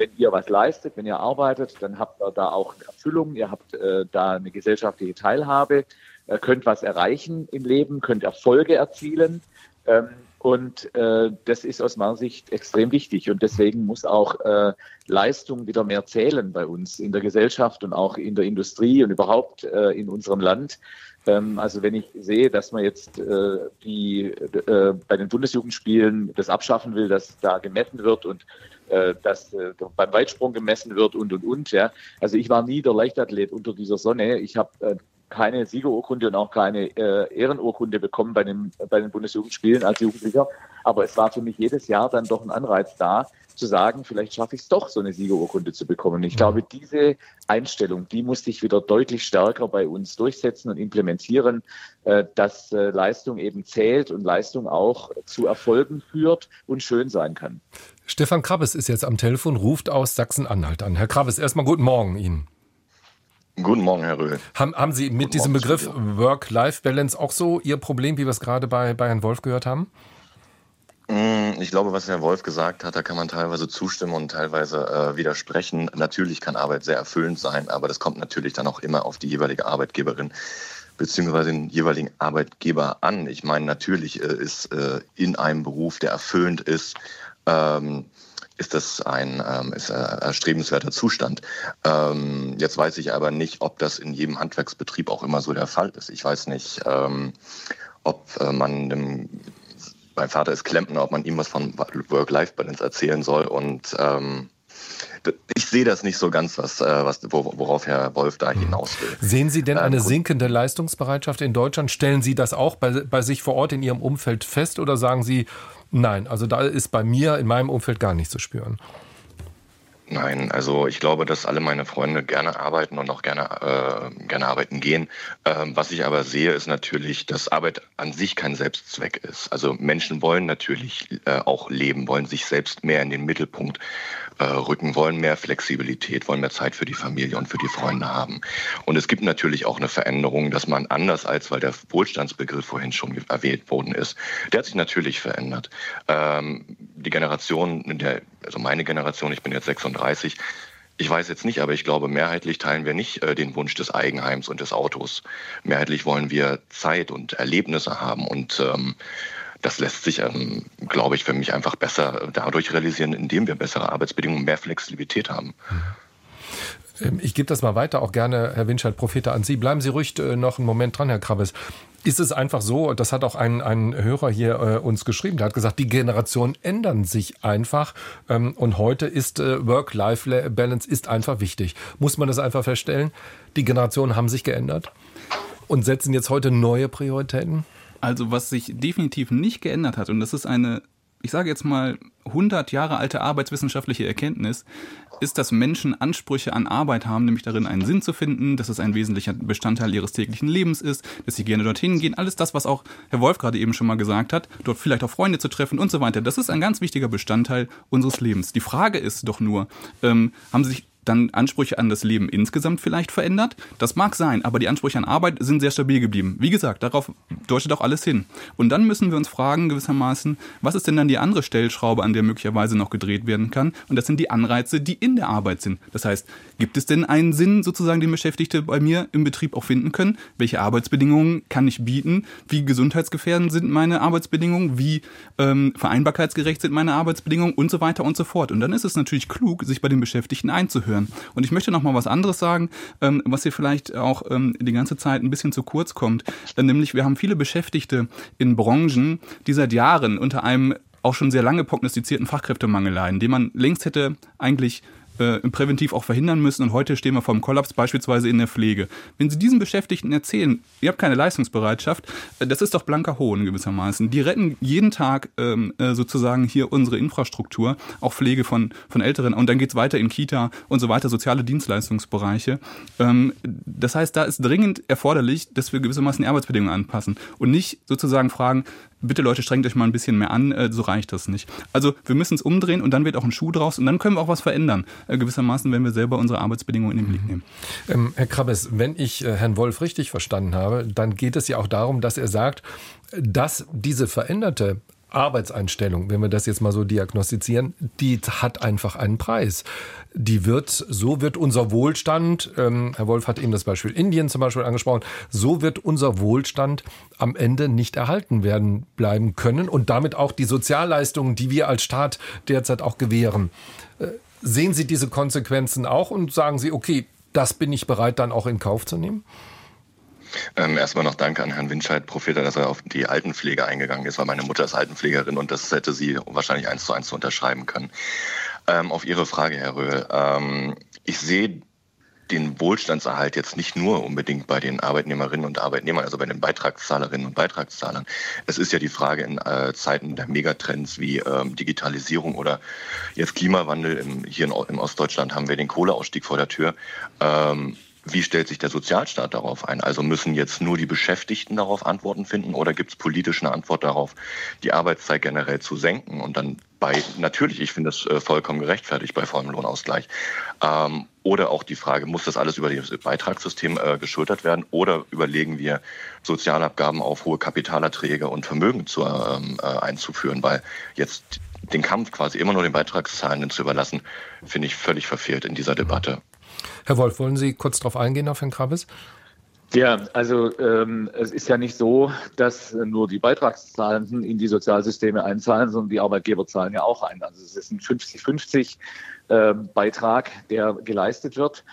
wenn ihr was leistet, wenn ihr arbeitet, dann habt ihr da auch eine Erfüllung, ihr habt äh, da eine gesellschaftliche Teilhabe, ihr könnt was erreichen im Leben, könnt Erfolge erzielen. Ähm, und äh, das ist aus meiner Sicht extrem wichtig. Und deswegen muss auch äh, Leistung wieder mehr zählen bei uns in der Gesellschaft und auch in der Industrie und überhaupt äh, in unserem Land. Ähm, also wenn ich sehe, dass man jetzt äh, die äh, bei den Bundesjugendspielen das abschaffen will, dass da gemessen wird und äh, dass äh, beim Weitsprung gemessen wird und und und. Ja. Also ich war nie der Leichtathlet unter dieser Sonne. Ich habe äh, keine Siegerurkunde und auch keine äh, Ehrenurkunde bekommen bei, dem, bei den Bundesjugendspielen als Jugendlicher. Aber es war für mich jedes Jahr dann doch ein Anreiz da, zu sagen, vielleicht schaffe ich es doch, so eine Siegerurkunde zu bekommen. Ich glaube, diese Einstellung, die muss sich wieder deutlich stärker bei uns durchsetzen und implementieren, äh, dass äh, Leistung eben zählt und Leistung auch zu Erfolgen führt und schön sein kann. Stefan Krabbes ist jetzt am Telefon, ruft aus Sachsen-Anhalt an. Herr Krabbes, erstmal guten Morgen Ihnen. Guten Morgen, Herr Röhl. Haben, haben Sie mit Guten diesem Morgen, Begriff Work-Life-Balance auch so Ihr Problem, wie wir es gerade bei, bei Herrn Wolf gehört haben? Mm, ich glaube, was Herr Wolf gesagt hat, da kann man teilweise zustimmen und teilweise äh, widersprechen. Natürlich kann Arbeit sehr erfüllend sein, aber das kommt natürlich dann auch immer auf die jeweilige Arbeitgeberin beziehungsweise den jeweiligen Arbeitgeber an. Ich meine, natürlich äh, ist äh, in einem Beruf, der erfüllend ist, ähm, ist das ein ähm, ist, äh, erstrebenswerter Zustand. Ähm, jetzt weiß ich aber nicht, ob das in jedem Handwerksbetrieb auch immer so der Fall ist. Ich weiß nicht, ähm, ob äh, man dem mein Vater ist Klempner, ob man ihm was von Work-Life-Balance erzählen soll. Und ähm, ich sehe das nicht so ganz, was, äh, was, worauf Herr Wolf da hinaus will. Sehen Sie denn eine ähm, sinkende Leistungsbereitschaft in Deutschland? Stellen Sie das auch bei, bei sich vor Ort in Ihrem Umfeld fest oder sagen Sie, nein, also da ist bei mir in meinem Umfeld gar nicht zu spüren? Nein, also ich glaube, dass alle meine Freunde gerne arbeiten und auch gerne, äh, gerne arbeiten gehen. Ähm, was ich aber sehe, ist natürlich, dass Arbeit an sich kein Selbstzweck ist. Also Menschen wollen natürlich äh, auch leben, wollen sich selbst mehr in den Mittelpunkt äh, rücken, wollen mehr Flexibilität, wollen mehr Zeit für die Familie und für die Freunde haben. Und es gibt natürlich auch eine Veränderung, dass man anders als, weil der Wohlstandsbegriff vorhin schon erwähnt worden ist, der hat sich natürlich verändert. Ähm, die Generation, der, also meine Generation, ich bin jetzt 36, ich weiß jetzt nicht, aber ich glaube, mehrheitlich teilen wir nicht äh, den Wunsch des Eigenheims und des Autos. Mehrheitlich wollen wir Zeit und Erlebnisse haben und ähm, das lässt sich, ähm, glaube ich, für mich einfach besser dadurch realisieren, indem wir bessere Arbeitsbedingungen, mehr Flexibilität haben. Ähm, ich gebe das mal weiter, auch gerne, Herr Winscheid, Prophete an Sie. Bleiben Sie ruhig äh, noch einen Moment dran, Herr Krabbes. Ist es einfach so, das hat auch ein, ein Hörer hier äh, uns geschrieben, der hat gesagt, die Generationen ändern sich einfach ähm, und heute ist äh, Work-Life-Balance ist einfach wichtig. Muss man das einfach feststellen? Die Generationen haben sich geändert und setzen jetzt heute neue Prioritäten? Also was sich definitiv nicht geändert hat, und das ist eine, ich sage jetzt mal, 100 Jahre alte arbeitswissenschaftliche Erkenntnis, ist, dass Menschen Ansprüche an Arbeit haben, nämlich darin einen Sinn zu finden, dass es ein wesentlicher Bestandteil ihres täglichen Lebens ist, dass sie gerne dorthin gehen. Alles das, was auch Herr Wolf gerade eben schon mal gesagt hat, dort vielleicht auch Freunde zu treffen und so weiter. Das ist ein ganz wichtiger Bestandteil unseres Lebens. Die Frage ist doch nur, ähm, haben Sie sich dann Ansprüche an das Leben insgesamt vielleicht verändert. Das mag sein, aber die Ansprüche an Arbeit sind sehr stabil geblieben. Wie gesagt, darauf deutet auch alles hin. Und dann müssen wir uns fragen gewissermaßen, was ist denn dann die andere Stellschraube, an der möglicherweise noch gedreht werden kann? Und das sind die Anreize, die in der Arbeit sind. Das heißt, gibt es denn einen Sinn sozusagen, den Beschäftigte bei mir im Betrieb auch finden können? Welche Arbeitsbedingungen kann ich bieten? Wie gesundheitsgefährdend sind meine Arbeitsbedingungen? Wie ähm, vereinbarkeitsgerecht sind meine Arbeitsbedingungen? Und so weiter und so fort. Und dann ist es natürlich klug, sich bei den Beschäftigten einzuhören hören. Und ich möchte noch mal was anderes sagen, ähm, was hier vielleicht auch ähm, die ganze Zeit ein bisschen zu kurz kommt. Äh, nämlich, wir haben viele Beschäftigte in Branchen, die seit Jahren unter einem auch schon sehr lange prognostizierten Fachkräftemangel leiden, den man längst hätte eigentlich äh, präventiv auch verhindern müssen. Und heute stehen wir vor einem Kollaps, beispielsweise in der Pflege. Wenn Sie diesen Beschäftigten erzählen, ihr habt keine Leistungsbereitschaft, äh, das ist doch blanker Hohn gewissermaßen. Die retten jeden Tag ähm, äh, sozusagen hier unsere Infrastruktur, auch Pflege von, von Älteren. Und dann geht's weiter in Kita und so weiter, soziale Dienstleistungsbereiche. Ähm, das heißt, da ist dringend erforderlich, dass wir gewissermaßen die Arbeitsbedingungen anpassen und nicht sozusagen fragen, bitte Leute, strengt euch mal ein bisschen mehr an, äh, so reicht das nicht. Also wir müssen es umdrehen und dann wird auch ein Schuh draus und dann können wir auch was verändern. Äh, gewissermaßen, wenn wir selber unsere Arbeitsbedingungen in den Blick nehmen. Ähm, Herr Krabbes, wenn ich äh, Herrn Wolf richtig verstanden habe, dann geht es ja auch darum, dass er sagt, dass diese veränderte Arbeitseinstellung, wenn wir das jetzt mal so diagnostizieren, die hat einfach einen Preis. Die wird, so wird unser Wohlstand, ähm, Herr Wolf hat eben das Beispiel Indien zum Beispiel angesprochen, so wird unser Wohlstand am Ende nicht erhalten werden bleiben können und damit auch die Sozialleistungen, die wir als Staat derzeit auch gewähren. Äh, sehen Sie diese Konsequenzen auch und sagen Sie, okay, das bin ich bereit dann auch in Kauf zu nehmen? Ähm, erstmal noch Danke an Herrn Winscheid, Professor, dass er auf die Altenpflege eingegangen ist, weil meine Mutter ist Altenpflegerin und das hätte sie wahrscheinlich eins zu eins zu unterschreiben können. Ähm, auf Ihre Frage, Herr Röhl. Ähm, ich sehe den Wohlstandserhalt jetzt nicht nur unbedingt bei den Arbeitnehmerinnen und Arbeitnehmern, also bei den Beitragszahlerinnen und Beitragszahlern. Es ist ja die Frage in äh, Zeiten der Megatrends wie ähm, Digitalisierung oder jetzt Klimawandel. Im, hier in, in, Ostdeutschland haben wir den Kohleausstieg vor der Tür. Ähm, wie stellt sich der Sozialstaat darauf ein? Also müssen jetzt nur die Beschäftigten darauf Antworten finden oder gibt es politisch eine Antwort darauf, die Arbeitszeit generell zu senken und dann bei, natürlich, ich finde das äh, vollkommen gerechtfertigt bei vollem Lohnausgleich. Ähm, oder auch die Frage, muss das alles über das Beitragssystem äh, geschultert werden oder überlegen wir, Sozialabgaben auf hohe Kapitalerträge und Vermögen zu, ähm, äh, einzuführen, weil jetzt den Kampf quasi immer nur den Beitragszahlenden zu überlassen, finde ich völlig verfehlt in dieser Debatte. Herr Wolf, wollen Sie kurz darauf eingehen, auf Herrn Krabbes? Ja, also ähm, es ist ja nicht so, dass nur die Beitragszahlenden in die Sozialsysteme einzahlen, sondern die Arbeitgeber zahlen ja auch ein. Also es ist ein 50-50 äh, Beitrag, der geleistet wird.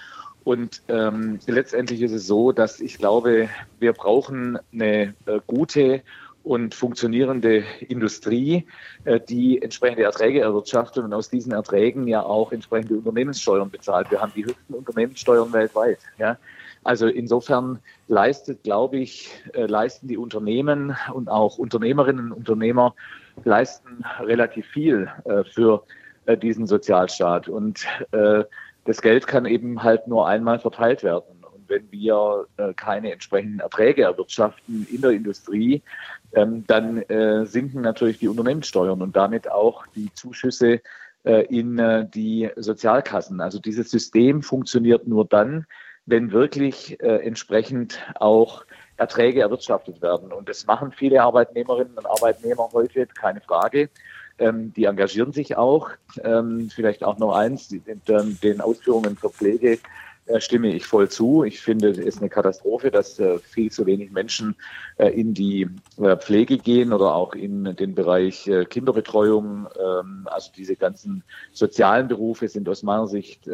Und ähm, letztendlich ist es so, dass ich glaube, wir brauchen eine äh, gute und funktionierende Industrie, äh, die entsprechende Erträge erwirtschaftet und aus diesen Erträgen ja auch entsprechende Unternehmenssteuern bezahlt. Wir haben die höchsten Unternehmenssteuern weltweit. Ja. Also insofern leistet, glaube ich, äh, leisten die Unternehmen und auch Unternehmerinnen und Unternehmer leisten relativ viel äh, für diesen Sozialstaat. Und das Geld kann eben halt nur einmal verteilt werden wenn wir keine entsprechenden Erträge erwirtschaften in der Industrie, ähm, dann äh, sinken natürlich die Unternehmenssteuern und damit auch die Zuschüsse äh, in äh, die Sozialkassen. Also dieses System funktioniert nur dann, wenn wirklich äh, entsprechend auch Erträge erwirtschaftet werden. Und das machen viele Arbeitnehmerinnen und Arbeitnehmer heute, keine Frage. Ähm, die engagieren sich auch. Ähm, vielleicht auch noch eins, den, den Ausführungen zur Pflege äh, stimme ich voll zu. Ich finde, es ist eine Katastrophe, dass äh, viel zu wenig Menschen äh, in die Pflege gehen oder auch in den Bereich Kinderbetreuung. Ähm, also diese ganzen sozialen Berufe sind aus meiner Sicht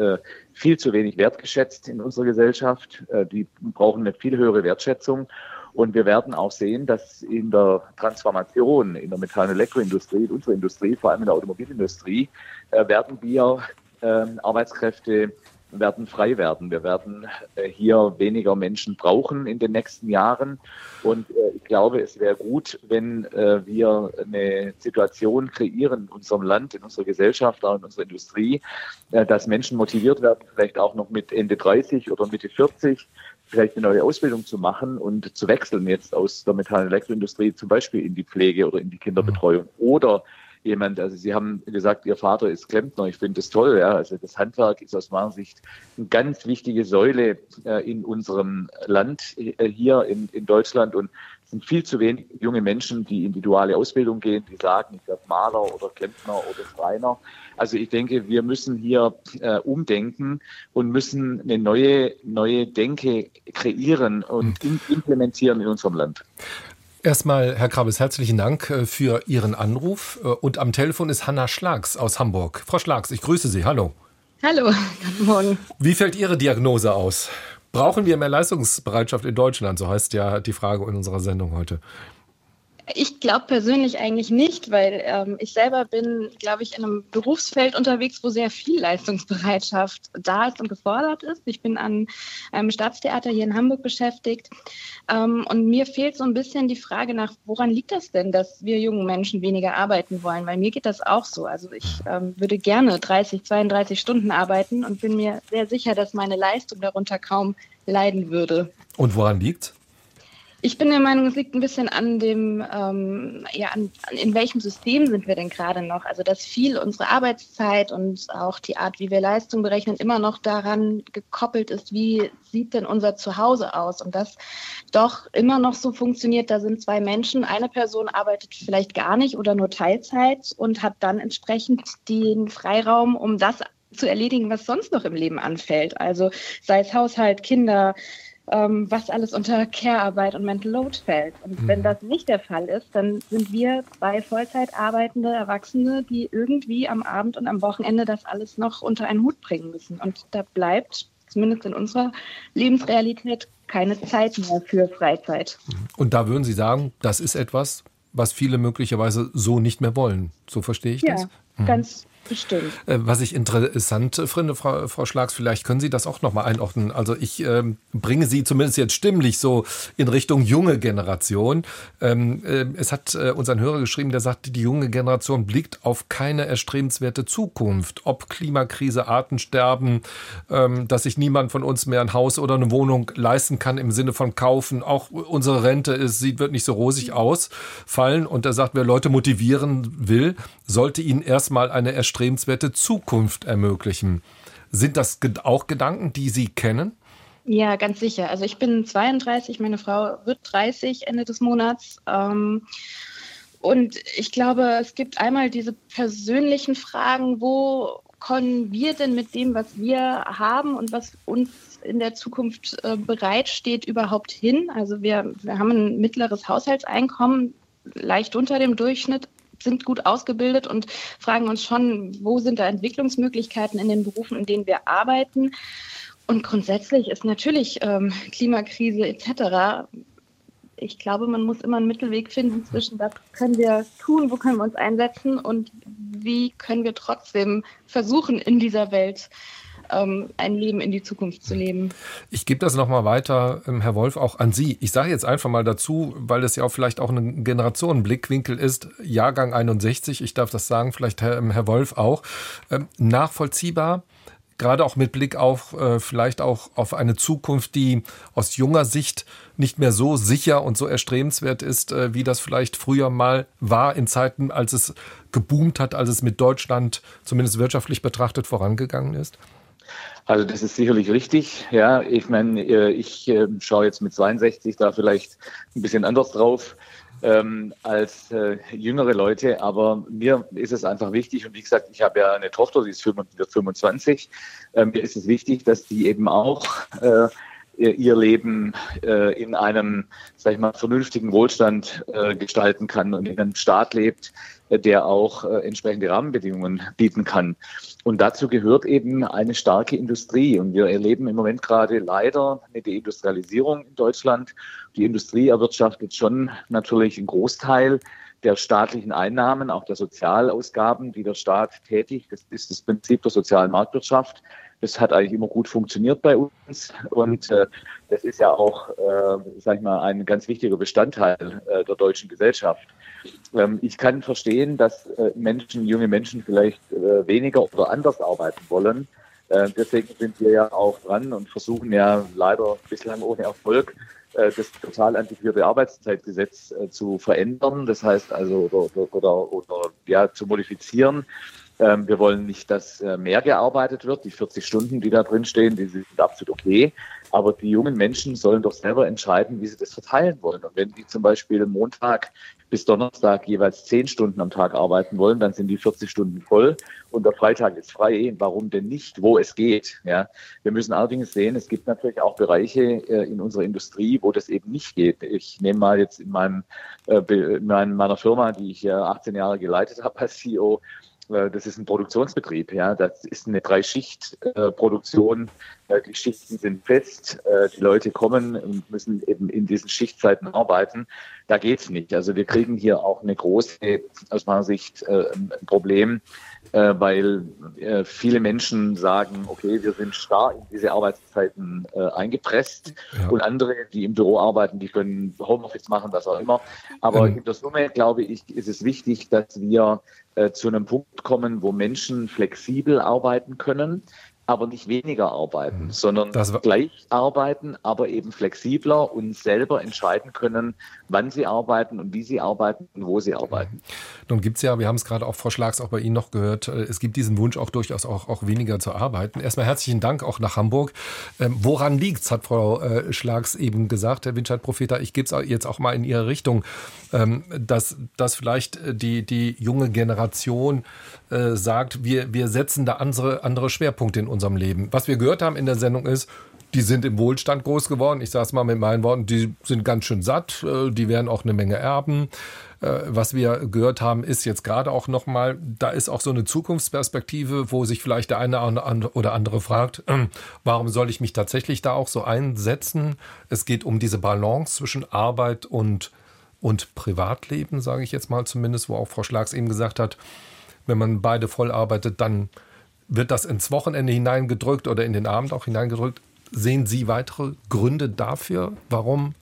viel zu wenig wertgeschätzt in unserer Gesellschaft. Die brauchen eine viel höhere Wertschätzung. Und wir werden auch sehen, dass in der Transformation in der Metall- und Elektroindustrie, in unserer Industrie, vor allem in der Automobilindustrie, werden wir ähm, Arbeitskräfte werden frei werden. Wir werden äh, hier weniger Menschen brauchen in den nächsten Jahren. Und äh, ich glaube, es wäre gut, wenn äh, wir eine Situation kreieren in unserem Land, in unserer Gesellschaft, auch in unserer Industrie, dass Menschen motiviert werden, vielleicht auch noch mit Ende 30 oder Mitte 40 vielleicht eine neue Ausbildung zu machen und zu wechseln jetzt aus der Metall- und Elektroindustrie zum Beispiel in die Pflege oder in die Kinderbetreuung oder jemand, also Sie haben gesagt, Ihr Vater ist Klempner. Ich finde das toll. Ja. Also das Handwerk ist aus meiner Sicht eine ganz wichtige Säule äh, in unserem Land äh, hier in, in Deutschland und es sind viel zu wenig junge Menschen, die in die duale Ausbildung gehen, die sagen, ich werde Maler oder Klempner oder Schreiner. Also ich denke, wir müssen hier äh, umdenken und müssen eine neue, neue Denke kreieren und hm. implementieren in unserem Land. Erstmal, Herr Krabes, herzlichen Dank äh, für Ihren Anruf. Äh, und am Telefon ist Hanna Schlags aus Hamburg. Frau Schlags, ich grüße Sie. Hallo. Hallo, guten Morgen. Wie fällt Ihre Diagnose aus? Brauchen wir mehr Leistungsbereitschaft in Deutschland? So heißt ja die Frage in unserer Sendung heute. Ich glaube persönlich eigentlich nicht, weil ähm, ich selber bin, glaube ich, in einem Berufsfeld unterwegs, wo sehr viel Leistungsbereitschaft da ist und gefordert ist. Ich bin an einem Staatstheater hier in Hamburg beschäftigt ähm, und mir fehlt so ein bisschen die Frage nach, woran liegt das denn, dass wir jungen Menschen weniger arbeiten wollen? Weil mir geht das auch so. Also ich ähm, würde gerne 30, 32 Stunden arbeiten und bin mir sehr sicher, dass meine Leistung darunter kaum leiden würde. Und woran liegt ich bin der Meinung, es liegt ein bisschen an dem, ähm, ja, an, in welchem System sind wir denn gerade noch? Also, dass viel unsere Arbeitszeit und auch die Art, wie wir Leistung berechnen, immer noch daran gekoppelt ist, wie sieht denn unser Zuhause aus? Und das doch immer noch so funktioniert, da sind zwei Menschen, eine Person arbeitet vielleicht gar nicht oder nur Teilzeit und hat dann entsprechend den Freiraum, um das zu erledigen, was sonst noch im Leben anfällt. Also sei es Haushalt, Kinder, ähm, was alles unter Care-Arbeit und Mental Load fällt. Und mhm. wenn das nicht der Fall ist, dann sind wir zwei Vollzeit arbeitende Erwachsene, die irgendwie am Abend und am Wochenende das alles noch unter einen Hut bringen müssen. Und da bleibt, zumindest in unserer Lebensrealität, keine Zeit mehr für Freizeit. Und da würden Sie sagen, das ist etwas, was viele möglicherweise so nicht mehr wollen. So verstehe ich ja, das? Mhm. Ganz Bestimmt. Äh, was ich interessant finde, Frau, Frau Schlags, vielleicht können Sie das auch nochmal einordnen. Also ich ähm, bringe Sie zumindest jetzt stimmlich so in Richtung junge Generation. Ähm, äh, es hat äh, uns ein Hörer geschrieben, der sagt, die junge Generation blickt auf keine erstrebenswerte Zukunft. Ob Klimakrise, Artensterben, ähm, dass sich niemand von uns mehr ein Haus oder eine Wohnung leisten kann im Sinne von kaufen. Auch unsere Rente ist, sieht, wird nicht so rosig ausfallen. Und er sagt, wer Leute motivieren will, sollte ihnen erstmal eine erstrebenswerte erstrebenswerte Zukunft ermöglichen. Sind das auch Gedanken, die Sie kennen? Ja, ganz sicher. Also ich bin 32, meine Frau wird 30 Ende des Monats. Ähm, und ich glaube, es gibt einmal diese persönlichen Fragen, wo können wir denn mit dem, was wir haben und was uns in der Zukunft äh, bereitsteht, überhaupt hin? Also wir, wir haben ein mittleres Haushaltseinkommen, leicht unter dem Durchschnitt, sind gut ausgebildet und fragen uns schon, wo sind da Entwicklungsmöglichkeiten in den Berufen, in denen wir arbeiten. Und grundsätzlich ist natürlich ähm, Klimakrise etc. Ich glaube, man muss immer einen Mittelweg finden zwischen, was können wir tun, wo können wir uns einsetzen und wie können wir trotzdem versuchen, in dieser Welt ähm, ein Leben in die Zukunft zu leben. Ich gebe das nochmal weiter, ähm, Herr Wolf, auch an Sie. Ich sage jetzt einfach mal dazu, weil das ja auch vielleicht auch ein Generationenblickwinkel ist, Jahrgang 61, ich darf das sagen, vielleicht Herr, ähm, Herr Wolf auch, ähm, nachvollziehbar gerade auch mit Blick auf äh, vielleicht auch auf eine Zukunft, die aus junger Sicht nicht mehr so sicher und so erstrebenswert ist, äh, wie das vielleicht früher mal war in Zeiten, als es geboomt hat, als es mit Deutschland zumindest wirtschaftlich betrachtet vorangegangen ist? Also das ist sicherlich richtig. Ja, ich meine, äh, ich äh, schaue jetzt mit 62 da vielleicht ein bisschen anders drauf ähm, als äh, jüngere Leute, aber mir ist es einfach wichtig und wie gesagt, ich habe ja eine Tochter, die ist 25. Äh, mir ist es wichtig, dass die eben auch äh, ihr Leben äh, in einem, sag ich mal, vernünftigen Wohlstand äh, gestalten kann und in einem Staat lebt, äh, der auch äh, entsprechende Rahmenbedingungen bieten kann. Und dazu gehört eben eine starke Industrie. Und wir erleben im Moment gerade leider eine Deindustrialisierung in Deutschland. Die Industrie erwirtschaftet schon natürlich einen Großteil der staatlichen Einnahmen, auch der Sozialausgaben, die der Staat tätigt. Das ist das Prinzip der sozialen Marktwirtschaft. Das hat eigentlich immer gut funktioniert bei uns und äh, das ist ja auch, äh, sag ich mal, ein ganz wichtiger Bestandteil äh, der deutschen Gesellschaft. Ähm, ich kann verstehen, dass äh, Menschen, junge Menschen vielleicht äh, weniger oder anders arbeiten wollen. Äh, deswegen sind wir ja auch dran und versuchen ja leider bislang ohne Erfolg, äh, das total antiquierte Arbeitszeitgesetz äh, zu verändern. Das heißt also, oder, oder, oder ja, zu modifizieren. Ähm, wir wollen nicht, dass äh, mehr gearbeitet wird. Die 40 Stunden, die da drin stehen, die sind absolut okay. Aber die jungen Menschen sollen doch selber entscheiden, wie sie das verteilen wollen. Und wenn die zum Beispiel Montag bis Donnerstag jeweils 10 Stunden am Tag arbeiten wollen, dann sind die 40 Stunden voll und der Freitag ist frei. Warum denn nicht, wo es geht? Ja, wir müssen allerdings sehen, es gibt natürlich auch Bereiche äh, in unserer Industrie, wo das eben nicht geht. Ich nehme mal jetzt in, meinem, äh, in meiner Firma, die ich 18 Jahre geleitet habe als CEO, das ist ein Produktionsbetrieb, ja. Das ist eine Drei-Schicht-Produktion. Äh, die Schichten sind fest. Äh, die Leute kommen und müssen eben in diesen Schichtzeiten arbeiten. Da geht's nicht. Also wir kriegen hier auch eine große, aus meiner Sicht, ein Problem, weil viele Menschen sagen, okay, wir sind starr in diese Arbeitszeiten eingepresst ja. und andere, die im Büro arbeiten, die können Homeoffice machen, was auch immer. Aber ähm. in der Summe, glaube ich, ist es wichtig, dass wir äh, zu einem Punkt kommen, wo Menschen flexibel arbeiten können, aber nicht weniger arbeiten, mhm. sondern gleich arbeiten, aber eben flexibler und selber entscheiden können, wann sie arbeiten und wie sie arbeiten und wo sie arbeiten. Nun gibt es ja, wir haben es gerade auch Frau Schlags auch bei Ihnen noch gehört, äh, es gibt diesen Wunsch auch durchaus auch, auch weniger zu arbeiten. Erstmal herzlichen Dank auch nach Hamburg. Ähm, woran liegt's, hat Frau äh, Schlags eben gesagt, Herr Winscheid-Profeta, ich gebe es jetzt auch mal in Ihre Richtung, ähm, dass, dass vielleicht äh, die, die junge Generation äh, sagt, wir, wir setzen da andere, andere Schwerpunkte in unserem Leben. Was wir gehört haben in der Sendung ist, die sind im Wohlstand groß geworden. Ich sage es mal mit meinen Worten, die sind ganz schön satt, äh, die werden auch eine Menge erben. Äh, was wir gehört haben, ist jetzt gerade auch nochmal, da ist auch so eine Zukunftsperspektive, wo sich vielleicht der eine oder andere fragt, warum soll ich mich tatsächlich da auch so einsetzen? Es geht um diese Balance zwischen Arbeit und, und Privatleben, sage ich jetzt mal zumindest, wo auch Frau Schlags eben gesagt hat, wenn man beide voll arbeitet, dann wird das ins Wochenende hineingedrückt oder in den Abend auch hineingedrückt. Sehen Sie weitere Gründe dafür, warum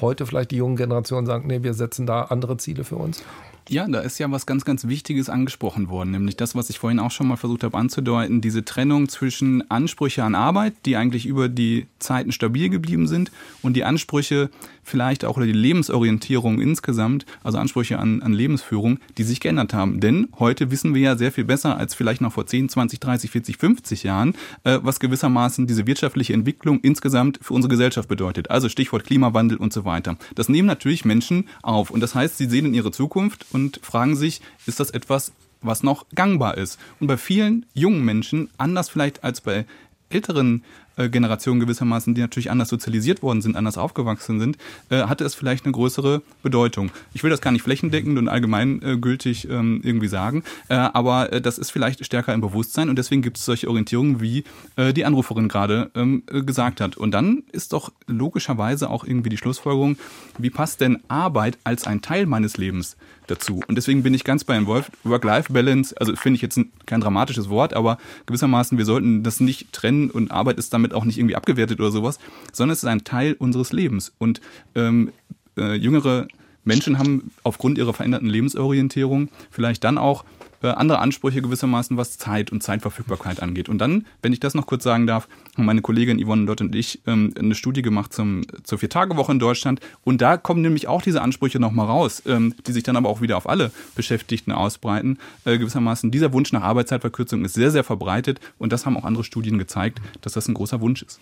heute vielleicht die jungen Generationen sagen, nee, wir setzen da andere Ziele für uns? Ja, da ist ja was ganz, ganz Wichtiges angesprochen worden, nämlich das, was ich vorhin auch schon mal versucht habe anzudeuten, diese Trennung zwischen Ansprüche an Arbeit, die eigentlich über die Zeiten stabil geblieben sind, und die Ansprüche vielleicht auch oder die Lebensorientierung insgesamt, also Ansprüche an, an Lebensführung, die sich geändert haben. Denn heute wissen wir ja sehr viel besser als vielleicht noch vor 10, 20, 30, 40, 50 Jahren, äh, was gewissermaßen diese wirtschaftliche Entwicklung insgesamt für unsere Gesellschaft bedeutet. Also Stichwort Klimawandel und so weiter. Das nehmen natürlich Menschen auf. Und das heißt, sie sehen in ihre Zukunft und fragen sich, ist das etwas, was noch gangbar ist. Und bei vielen jungen Menschen, anders vielleicht als bei älteren äh, Generationen gewissermaßen, die natürlich anders sozialisiert worden sind, anders aufgewachsen sind, äh, hatte es vielleicht eine größere Bedeutung. Ich will das gar nicht flächendeckend und allgemeingültig ähm, irgendwie sagen, äh, aber äh, das ist vielleicht stärker im Bewusstsein und deswegen gibt es solche Orientierungen, wie äh, die Anruferin gerade ähm, äh, gesagt hat. Und dann ist doch logischerweise auch irgendwie die Schlussfolgerung, wie passt denn Arbeit als ein Teil meines Lebens dazu? Und deswegen bin ich ganz bei Work-Life-Balance, also finde ich jetzt kein dramatisches Wort, aber gewissermaßen, wir sollten das nicht trennen und Arbeit ist damit damit auch nicht irgendwie abgewertet oder sowas, sondern es ist ein Teil unseres Lebens. Und ähm, äh, jüngere Menschen haben aufgrund ihrer veränderten Lebensorientierung vielleicht dann auch äh, andere Ansprüche gewissermaßen, was Zeit und Zeitverfügbarkeit angeht. Und dann, wenn ich das noch kurz sagen darf, haben meine Kollegin Yvonne Lott und ich ähm, eine Studie gemacht zum, zur Vier-Tage-Woche in Deutschland. Und da kommen nämlich auch diese Ansprüche nochmal raus, ähm, die sich dann aber auch wieder auf alle Beschäftigten ausbreiten. Äh, gewissermaßen, dieser Wunsch nach Arbeitszeitverkürzung ist sehr, sehr verbreitet. Und das haben auch andere Studien gezeigt, dass das ein großer Wunsch ist.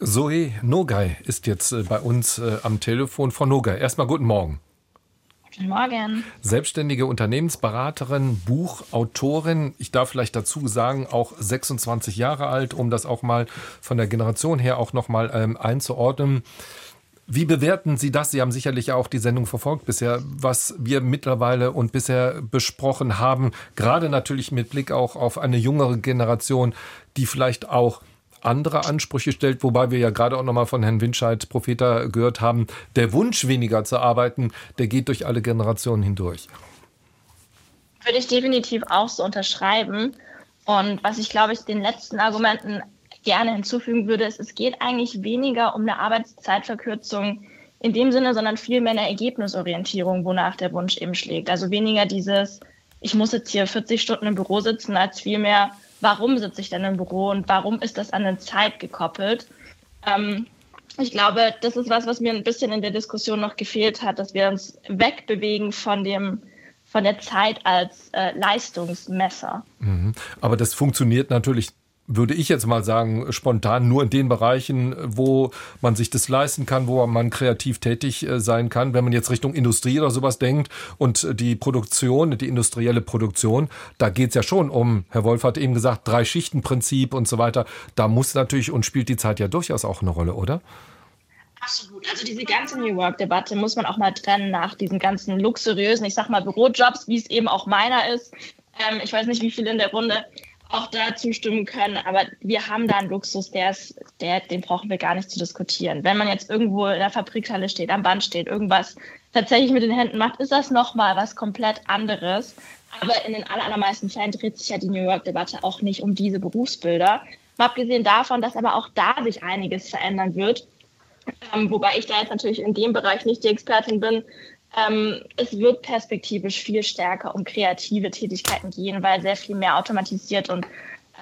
Zoe Nogay ist jetzt äh, bei uns äh, am Telefon. Frau Nogay, erstmal guten Morgen. Guten Morgen. Selbstständige Unternehmensberaterin, Buchautorin. Ich darf vielleicht dazu sagen, auch 26 Jahre alt, um das auch mal von der Generation her auch noch mal ähm, einzuordnen. Wie bewerten Sie das? Sie haben sicherlich auch die Sendung verfolgt bisher, was wir mittlerweile und bisher besprochen haben. Gerade natürlich mit Blick auch auf eine jüngere Generation, die vielleicht auch andere Ansprüche stellt, wobei wir ja gerade auch nochmal von Herrn Winscheid, Propheter, gehört haben, der Wunsch weniger zu arbeiten, der geht durch alle Generationen hindurch. Würde ich definitiv auch so unterschreiben. Und was ich, glaube ich, den letzten Argumenten gerne hinzufügen würde, ist, es geht eigentlich weniger um eine Arbeitszeitverkürzung in dem Sinne, sondern vielmehr eine Ergebnisorientierung, wonach der Wunsch eben schlägt. Also weniger dieses, ich muss jetzt hier 40 Stunden im Büro sitzen, als vielmehr, warum sitze ich denn im Büro und warum ist das an eine Zeit gekoppelt? Ähm, ich glaube, das ist was, was mir ein bisschen in der Diskussion noch gefehlt hat, dass wir uns wegbewegen von dem von der Zeit als äh, Leistungsmesser. Mhm. Aber das funktioniert natürlich würde ich jetzt mal sagen, spontan nur in den Bereichen, wo man sich das leisten kann, wo man kreativ tätig äh, sein kann. Wenn man jetzt Richtung Industrie oder sowas denkt und die Produktion, die industrielle Produktion, da geht es ja schon um, Herr Wolf hat eben gesagt, Drei-Schichten-Prinzip und so weiter. Da muss natürlich und spielt die Zeit ja durchaus auch eine Rolle, oder? Absolut. Also diese ganze New Work-Debatte muss man auch mal trennen nach diesen ganzen luxuriösen, ich sag mal, Bürojobs, wie es eben auch meiner ist. Ähm, ich weiß nicht, wie viele in der Runde auch da zustimmen können, aber wir haben da einen Luxus, der ist, der, den brauchen wir gar nicht zu diskutieren. Wenn man jetzt irgendwo in der Fabrikhalle steht, am Band steht, irgendwas tatsächlich mit den Händen macht, ist das nochmal was komplett anderes. Aber in den allermeisten Fällen dreht sich ja die New York-Debatte auch nicht um diese Berufsbilder. Mal abgesehen davon, dass aber auch da sich einiges verändern wird. Ähm, wobei ich da jetzt natürlich in dem Bereich nicht die Expertin bin, ähm, es wird perspektivisch viel stärker um kreative Tätigkeiten gehen, weil sehr viel mehr automatisiert und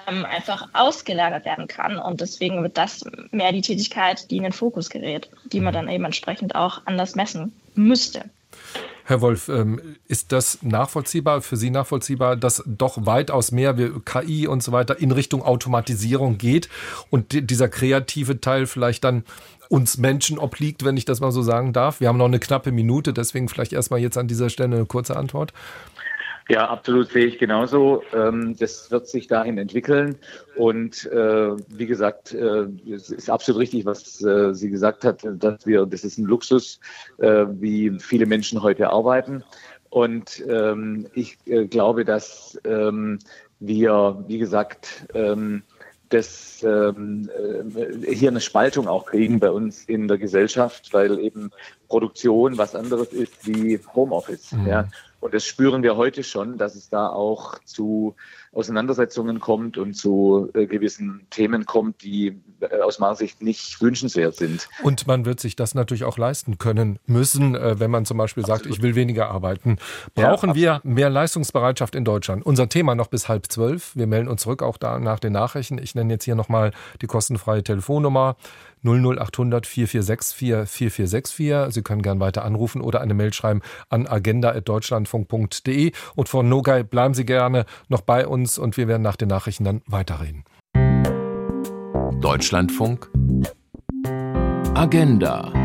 ähm, einfach ausgelagert werden kann. Und deswegen wird das mehr die Tätigkeit, die in den Fokus gerät, die man dann eben entsprechend auch anders messen müsste. Herr Wolf, ähm, ist das nachvollziehbar, für Sie nachvollziehbar, dass doch weitaus mehr wie KI und so weiter in Richtung Automatisierung geht und dieser kreative Teil vielleicht dann uns Menschen obliegt, wenn ich das mal so sagen darf. Wir haben noch eine knappe Minute, deswegen vielleicht erstmal jetzt an dieser Stelle eine kurze Antwort. Ja, absolut sehe ich genauso. Ähm, das wird sich dahin entwickeln. Und äh, wie gesagt, äh, es ist absolut richtig, was äh, sie gesagt hat, dass wir, das ist ein Luxus, wie viele Menschen heute arbeiten. Und ähm, ich glaube, dass ähm, wir, wie gesagt, das ähm, äh, hier eine Spaltung auch kriegen bei uns in der Gesellschaft, weil eben Produktion was anderes ist wie Homeoffice. Mhm. Ja. Und das spüren wir heute schon, dass es da auch zu Auseinandersetzungen kommt und zu äh, gewissen Themen kommt, die äh, aus meiner Sicht nicht wünschenswert sind. Und man wird sich das natürlich auch leisten können müssen, äh, wenn man zum Beispiel absolut. sagt, ich will weniger arbeiten. Brauchen ja, wir mehr Leistungsbereitschaft in Deutschland? Unser Thema noch bis halb zwölf. Wir melden uns zurück auch da nach den Nachrichten. Ich nenne jetzt hier nochmal die kostenfreie Telefonnummer 00800 4464 4464. Sie können gern weiter anrufen oder eine Mail schreiben an agenda.deutschlandfunk.de. Und von Nogai bleiben Sie gerne noch bei uns und wir werden nach den Nachrichten dann weiterreden. Deutschlandfunk Agenda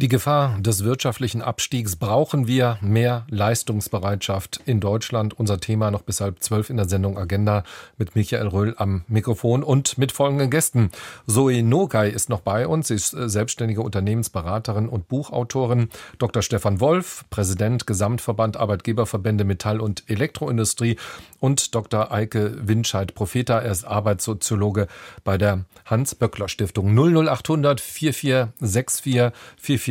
Die Gefahr des wirtschaftlichen Abstiegs brauchen wir mehr Leistungsbereitschaft in Deutschland. Unser Thema noch bis halb zwölf in der Sendung Agenda mit Michael Röhl am Mikrofon und mit folgenden Gästen. Zoe Nogai ist noch bei uns. Sie ist äh, selbstständige Unternehmensberaterin und Buchautorin. Dr. Stefan Wolf, Präsident Gesamtverband Arbeitgeberverbände Metall- und Elektroindustrie und Dr. Eike Winscheid Profeta. Er ist Arbeitssoziologe bei der Hans-Böckler-Stiftung 00800 4464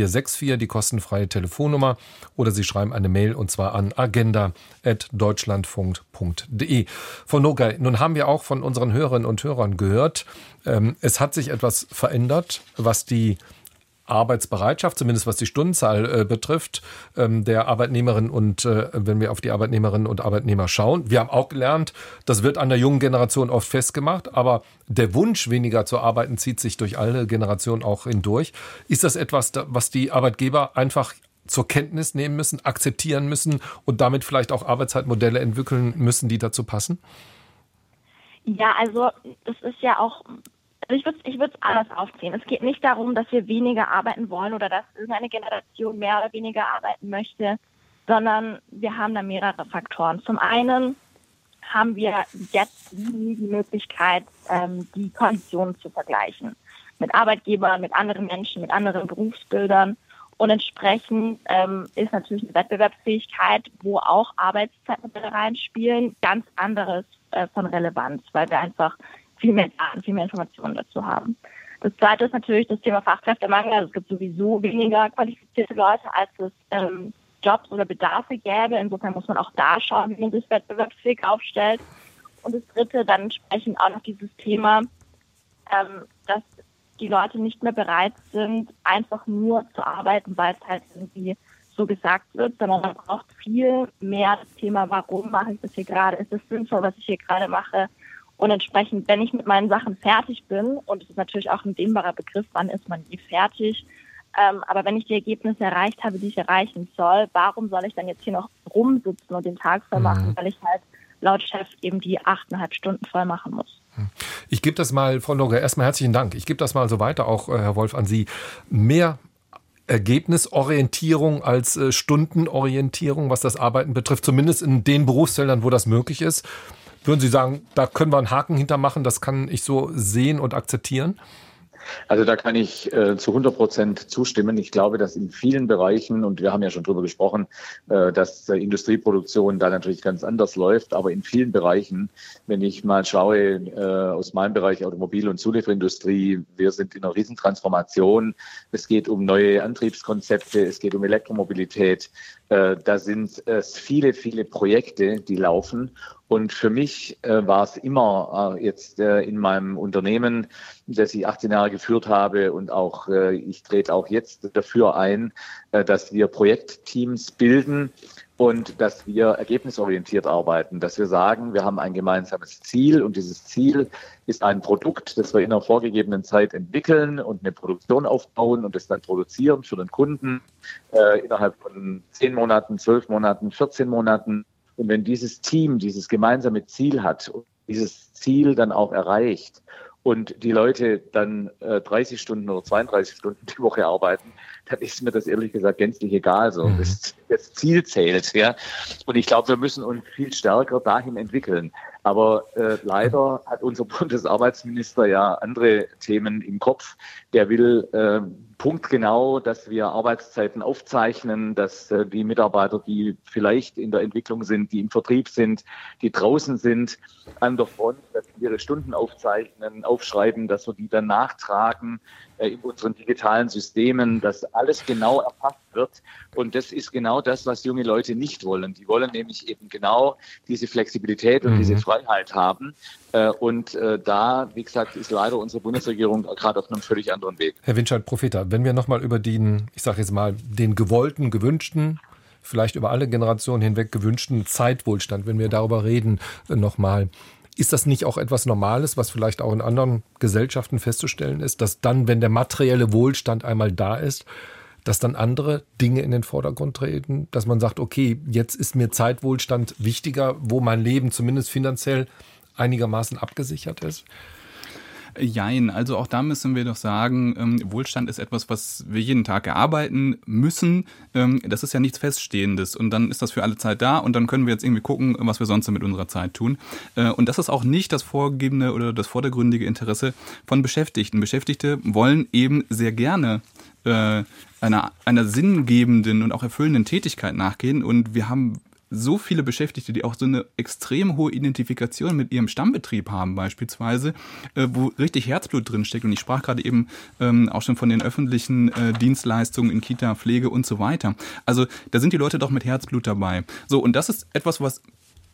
4464, die kostenfreie Telefonnummer, oder Sie schreiben eine Mail und zwar an agenda.deutschlandfunk.de. Von Nogay, nun haben wir auch von unseren Hörerinnen und Hörern gehört, ähm, es hat sich etwas verändert, was die Arbeitsbereitschaft, zumindest was die Stundenzahl äh, betrifft, ähm, der Arbeitnehmerinnen und äh, wenn wir auf die Arbeitnehmerinnen und Arbeitnehmer schauen. Wir haben auch gelernt, das wird an der jungen Generation oft festgemacht, aber der Wunsch, weniger zu arbeiten, zieht sich durch alle Generationen auch hindurch. Ist das etwas, was die Arbeitgeber einfach zur Kenntnis nehmen müssen, akzeptieren müssen und damit vielleicht auch Arbeitszeitmodelle entwickeln müssen, die dazu passen? Ja, also das ist ja auch also ich würde ich es anders aufziehen. Es geht nicht darum, dass wir weniger arbeiten wollen oder dass irgendeine Generation mehr oder weniger arbeiten möchte, sondern wir haben da mehrere Faktoren. Zum einen haben wir jetzt nie die Möglichkeit, ähm, die Konditionen zu vergleichen mit Arbeitgebern, mit anderen Menschen, mit anderen Berufsbildern. Und entsprechend ähm, ist natürlich eine Wettbewerbsfähigkeit, wo auch Arbeitszeitmodelle reinspielen, ganz anderes äh, von Relevanz, weil wir einfach viel mehr Daten, viel mehr Informationen dazu haben. Das zweite ist natürlich das Thema Fachkräftemangel. Also es gibt sowieso weniger qualifizierte Leute, als es ähm, Jobs oder Bedarfe gäbe. Insofern muss man auch da schauen, wie man sich wettbewerbsfähig aufstellt. Und das Dritte, dann entsprechend auch noch dieses Thema, ähm, dass die Leute nicht mehr bereit sind, einfach nur zu arbeiten, weil es halt irgendwie so gesagt wird, sondern man braucht viel mehr das Thema, warum mache ich das hier gerade? Ist es sinnvoll, was ich hier gerade mache? Und entsprechend, wenn ich mit meinen Sachen fertig bin, und es ist natürlich auch ein dehnbarer Begriff, wann ist man nie fertig, ähm, aber wenn ich die Ergebnisse erreicht habe, die ich erreichen soll, warum soll ich dann jetzt hier noch rumsitzen und den Tag voll machen, mhm. weil ich halt laut Chef eben die achteinhalb Stunden voll machen muss. Ich gebe das mal, Frau Logge, erstmal herzlichen Dank. Ich gebe das mal so weiter, auch äh, Herr Wolf, an Sie. Mehr Ergebnisorientierung als äh, Stundenorientierung, was das Arbeiten betrifft, zumindest in den Berufsfeldern, wo das möglich ist. Würden Sie sagen, da können wir einen Haken hintermachen, das kann ich so sehen und akzeptieren? Also da kann ich äh, zu 100 Prozent zustimmen. Ich glaube, dass in vielen Bereichen, und wir haben ja schon drüber gesprochen, äh, dass äh, Industrieproduktion da natürlich ganz anders läuft, aber in vielen Bereichen, wenn ich mal schaue äh, aus meinem Bereich Automobil- und Zulieferindustrie, wir sind in einer Riesentransformation. Es geht um neue Antriebskonzepte, es geht um Elektromobilität. Äh, da sind es viele, viele Projekte, die laufen. Und für mich äh, war es immer äh, jetzt äh, in meinem Unternehmen, das ich 18 Jahre geführt habe und auch äh, ich trete auch jetzt dafür ein, äh, dass wir Projektteams bilden und dass wir ergebnisorientiert arbeiten, dass wir sagen, wir haben ein gemeinsames Ziel und dieses Ziel ist ein Produkt, das wir in einer vorgegebenen Zeit entwickeln und eine Produktion aufbauen und es dann produzieren für den Kunden äh, innerhalb von zehn Monaten, zwölf Monaten, 14 Monaten. Und wenn dieses Team dieses gemeinsame Ziel hat und dieses Ziel dann auch erreicht und die Leute dann äh, 30 Stunden oder 32 Stunden die Woche arbeiten, dann ist mir das ehrlich gesagt gänzlich egal. So, mhm. das, das Ziel zählt, ja. Und ich glaube, wir müssen uns viel stärker dahin entwickeln. Aber äh, leider hat unser Bundesarbeitsminister ja andere Themen im Kopf. Der will äh, punktgenau, dass wir Arbeitszeiten aufzeichnen, dass äh, die Mitarbeiter, die vielleicht in der Entwicklung sind, die im Vertrieb sind, die draußen sind, an der Front, dass wir ihre Stunden aufzeichnen, aufschreiben, dass wir die dann nachtragen äh, in unseren digitalen Systemen, dass alles genau erfasst wird. Und das ist genau das, was junge Leute nicht wollen. Die wollen nämlich eben genau diese Flexibilität und mhm. diese Freiheit haben. Äh, und äh, da, wie gesagt, ist leider unsere Bundesregierung gerade auf einem völlig anderen Weg. Herr Winscheid, Profiter, wenn wir nochmal über den, ich sage jetzt mal, den gewollten, gewünschten vielleicht über alle Generationen hinweg gewünschten Zeitwohlstand, wenn wir darüber reden, nochmal. Ist das nicht auch etwas Normales, was vielleicht auch in anderen Gesellschaften festzustellen ist, dass dann, wenn der materielle Wohlstand einmal da ist, dass dann andere Dinge in den Vordergrund treten, dass man sagt, okay, jetzt ist mir Zeitwohlstand wichtiger, wo mein Leben zumindest finanziell einigermaßen abgesichert ist? Jein, also auch da müssen wir doch sagen, ähm, Wohlstand ist etwas, was wir jeden Tag erarbeiten müssen. Ähm, das ist ja nichts Feststehendes und dann ist das für alle Zeit da und dann können wir jetzt irgendwie gucken, was wir sonst mit unserer Zeit tun. Äh, und das ist auch nicht das vorgegebene oder das vordergründige Interesse von Beschäftigten. Beschäftigte wollen eben sehr gerne äh, einer, einer sinngebenden und auch erfüllenden Tätigkeit nachgehen und wir haben so viele Beschäftigte, die auch so eine extrem hohe Identifikation mit ihrem Stammbetrieb haben, beispielsweise, äh, wo richtig Herzblut drinsteckt. Und ich sprach gerade eben ähm, auch schon von den öffentlichen äh, Dienstleistungen in Kita, Pflege und so weiter. Also da sind die Leute doch mit Herzblut dabei. So, und das ist etwas, was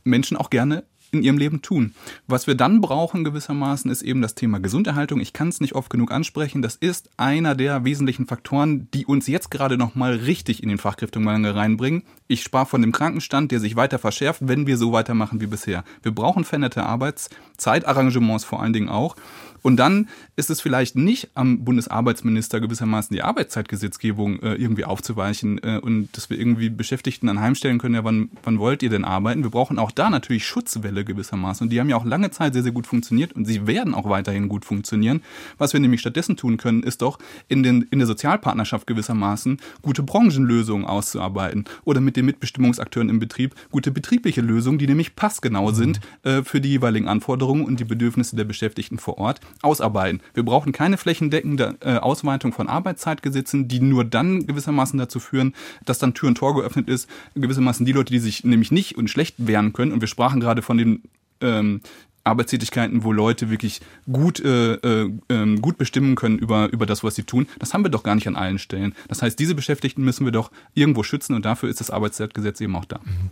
Menschen auch gerne in ihrem Leben tun. Was wir dann brauchen gewissermaßen ist eben das Thema Gesunderhaltung. Ich kann es nicht oft genug ansprechen. Das ist einer der wesentlichen Faktoren, die uns jetzt gerade noch mal richtig in den Fachkräftemangel reinbringen. Ich sprach von dem Krankenstand, der sich weiter verschärft, wenn wir so weitermachen wie bisher. Wir brauchen veränderte Arbeitszeitarrangements vor allen Dingen auch. Und dann ist es vielleicht nicht am Bundesarbeitsminister gewissermaßen die Arbeitszeitgesetzgebung äh, irgendwie aufzuweichen äh, und dass wir irgendwie Beschäftigten anheimstellen können, ja, wann, wann wollt ihr denn arbeiten? Wir brauchen auch da natürlich Schutzwelle gewissermaßen. Und die haben ja auch lange Zeit sehr, sehr gut funktioniert und sie werden auch weiterhin gut funktionieren. Was wir nämlich stattdessen tun können, ist doch in, den, in der Sozialpartnerschaft gewissermaßen gute Branchenlösungen auszuarbeiten oder mit den Mitbestimmungsakteuren im Betrieb gute betriebliche Lösungen, die nämlich passgenau sind äh, für die jeweiligen Anforderungen und die Bedürfnisse der Beschäftigten vor Ort ausarbeiten. Wir brauchen keine flächendeckende äh, Ausweitung von Arbeitszeitgesetzen, die nur dann gewissermaßen dazu führen, dass dann Tür und Tor geöffnet ist. Gewissermaßen die Leute, die sich nämlich nicht und schlecht wehren können. Und wir sprachen gerade von den ähm, Arbeitstätigkeiten, wo Leute wirklich gut, äh, äh, ähm, gut bestimmen können über, über das, was sie tun. Das haben wir doch gar nicht an allen Stellen. Das heißt, diese Beschäftigten müssen wir doch irgendwo schützen und dafür ist das Arbeitszeitgesetz eben auch da. Mhm.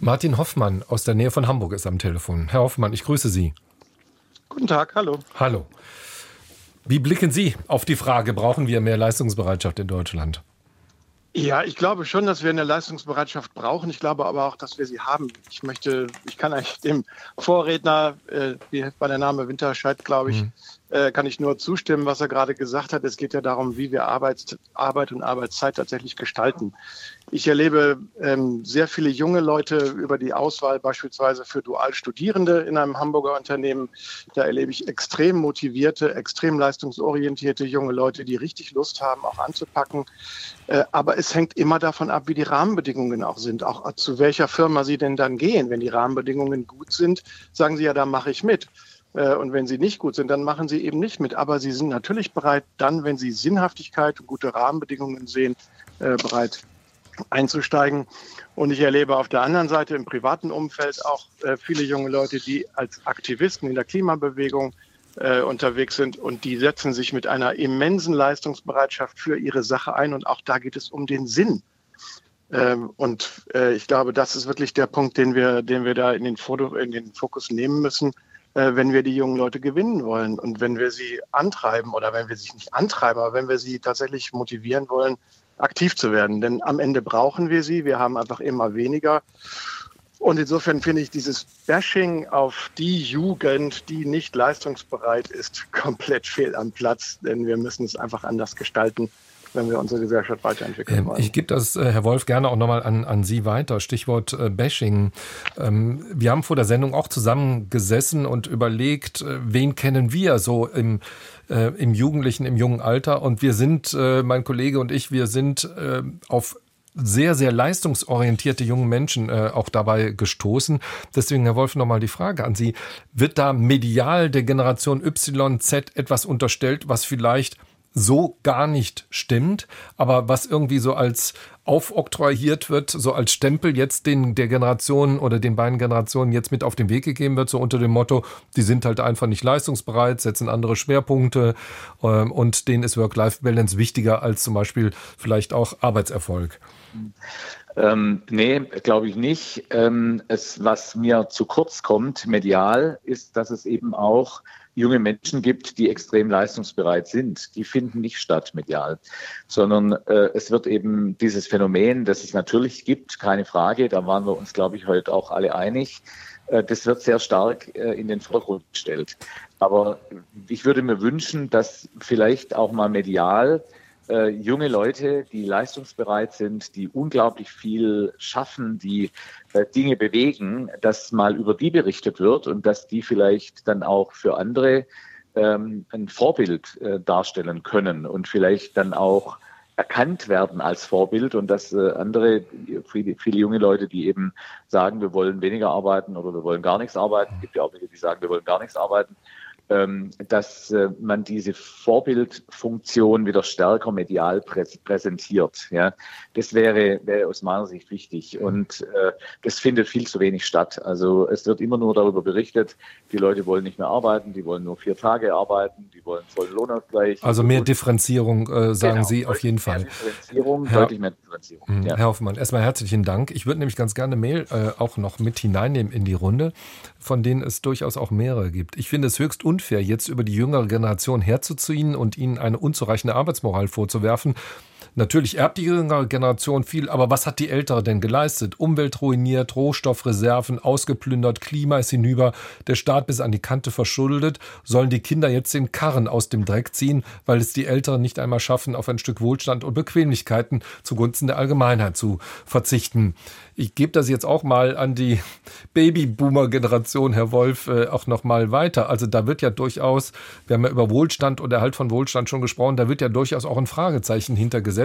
Martin Hoffmann aus der Nähe von Hamburg ist am Telefon. Herr Hoffmann, ich grüße Sie. Guten Tag, hallo. Hallo. Wie blicken Sie auf die Frage, brauchen wir mehr Leistungsbereitschaft in Deutschland? Ja, ich glaube schon, dass wir eine Leistungsbereitschaft brauchen. Ich glaube aber auch, dass wir sie haben. Ich möchte, ich kann eigentlich dem Vorredner, äh, wie war der Name Winterscheid, glaube ich, mhm äh, kann ich nur zustimmen, was er gerade gesagt hat. Es geht ja darum, wie wir Arbeit, Arbeit und Arbeitszeit tatsächlich gestalten. Ich erlebe ähm, sehr viele junge Leute über die Auswahl beispielsweise für Dualstudierende in einem Hamburger Unternehmen. Da erlebe ich extrem motivierte, extrem leistungsorientierte junge Leute, die richtig Lust haben, auch anzupacken. Äh, aber es hängt immer davon ab, wie die Rahmenbedingungen auch sind, auch zu welcher Firma sie denn dann gehen. Wenn die Rahmenbedingungen gut sind, sagen sie ja, da mache ich mit. Äh, und wenn sie nicht gut sind, dann machen sie eben nicht mit. Aber sie sind natürlich bereit, dann, wenn sie Sinnhaftigkeit und gute Rahmenbedingungen sehen, äh, bereit einzusteigen. Und ich erlebe auf der anderen Seite im privaten Umfeld auch äh, viele junge Leute, die als Aktivisten in der Klimabewegung unterwegs sind und die setzen sich mit einer immensen Leistungsbereitschaft für ihre Sache ein. Und auch da geht es um den Sinn. Ähm, und ich glaube, das ist wirklich der Punkt, den wir, den wir da in den, Foto, in den Fokus nehmen müssen äh, wenn wir die jungen Leute gewinnen wollen und wenn wir sie antreiben oder wenn wir sich nicht antreiben, aber wenn wir sie tatsächlich motivieren wollen, aktiv zu werden. Denn am Ende brauchen wir sie. Wir haben einfach immer weniger. Und insofern finde ich dieses Bashing auf die Jugend, die nicht leistungsbereit ist, komplett fehl am Platz. Denn wir müssen es einfach anders gestalten wenn wir unsere Gesellschaft weiterentwickeln ähm, wollen. Ich gebe das, äh, Herr Wolf, gerne auch nochmal an, an Sie weiter. Stichwort äh, Bashing. Ähm, wir haben vor der Sendung auch zusammengesessen und überlegt, äh, wen kennen wir so im, im Jugendlichen, im jungen Alter. Und wir sind, mein Kollege und ich, wir sind auf sehr, sehr leistungsorientierte junge Menschen äh, auch dabei gestoßen. Deswegen, Herr Wolf, nochmal die Frage an Sie. Wird da medial der Generation Y, Z etwas unterstellt, was vielleicht so gar nicht stimmt, aber was irgendwie so als aufoktroyiert wird, so als Stempel jetzt den der Generation oder den beiden Generationen jetzt mit auf den Weg gegeben wird, so unter dem Motto, die sind halt einfach nicht leistungsbereit, setzen andere Schwerpunkte ähm, und denen ist Work-Life-Balance wichtiger als zum Beispiel vielleicht auch Arbeitserfolg. Ähm, nee, glaube ich nicht. Ähm, es, was mir zu kurz kommt, medial, ist, dass es eben auch junge Menschen gibt, die extrem leistungsbereit sind. Die finden nicht statt medial, sondern äh, es wird eben dieses Phänomen, das es natürlich gibt, keine Frage, da waren wir uns, glaube ich, heute auch alle einig, äh, das wird sehr stark äh, in den Vordergrund gestellt. Aber ich würde mir wünschen, dass vielleicht auch mal medial äh, junge Leute, die leistungsbereit sind, die unglaublich viel schaffen, die äh, Dinge bewegen, dass mal über die berichtet wird und dass die vielleicht dann auch für andere ähm, ein Vorbild äh, darstellen können und vielleicht dann auch erkannt werden als Vorbild und dass äh, andere, viele, viele junge Leute, die eben sagen, wir wollen weniger arbeiten oder wir wollen gar nichts arbeiten, gibt ja auch welche, die sagen, wir wollen gar nichts arbeiten, dass äh, man diese Vorbildfunktion wieder stärker medial präsentiert. Ja, das wäre, wäre aus meiner Sicht wichtig und äh, das findet viel zu wenig statt. Also es wird immer nur darüber berichtet, die Leute wollen nicht mehr arbeiten, die wollen nur vier Tage arbeiten, die wollen vollen Lohnausgleich. Also mehr Differenzierung, äh, sagen genau, Sie auf jeden Fall. Mehr Differenzierung, Herr, deutlich mehr Differenzierung. Hm, ja. Herr Hoffmann, erstmal herzlichen Dank. Ich würde nämlich ganz gerne Mail äh, auch noch mit hineinnehmen in die Runde, von denen es durchaus auch mehrere gibt. Ich finde es höchst unfair, unfair, jetzt über die jüngere Generation herzuziehen und ihnen eine unzureichende Arbeitsmoral vorzuwerfen. Natürlich erbt die jüngere Generation viel, aber was hat die ältere denn geleistet? Umwelt ruiniert, Rohstoffreserven ausgeplündert, Klima ist hinüber, der Staat bis an die Kante verschuldet. Sollen die Kinder jetzt den Karren aus dem Dreck ziehen, weil es die Älteren nicht einmal schaffen, auf ein Stück Wohlstand und Bequemlichkeiten zugunsten der Allgemeinheit zu verzichten? Ich gebe das jetzt auch mal an die Babyboomer-Generation, Herr Wolf, äh, auch noch mal weiter. Also da wird ja durchaus, wir haben ja über Wohlstand und Erhalt von Wohlstand schon gesprochen, da wird ja durchaus auch ein Fragezeichen hintergesetzt,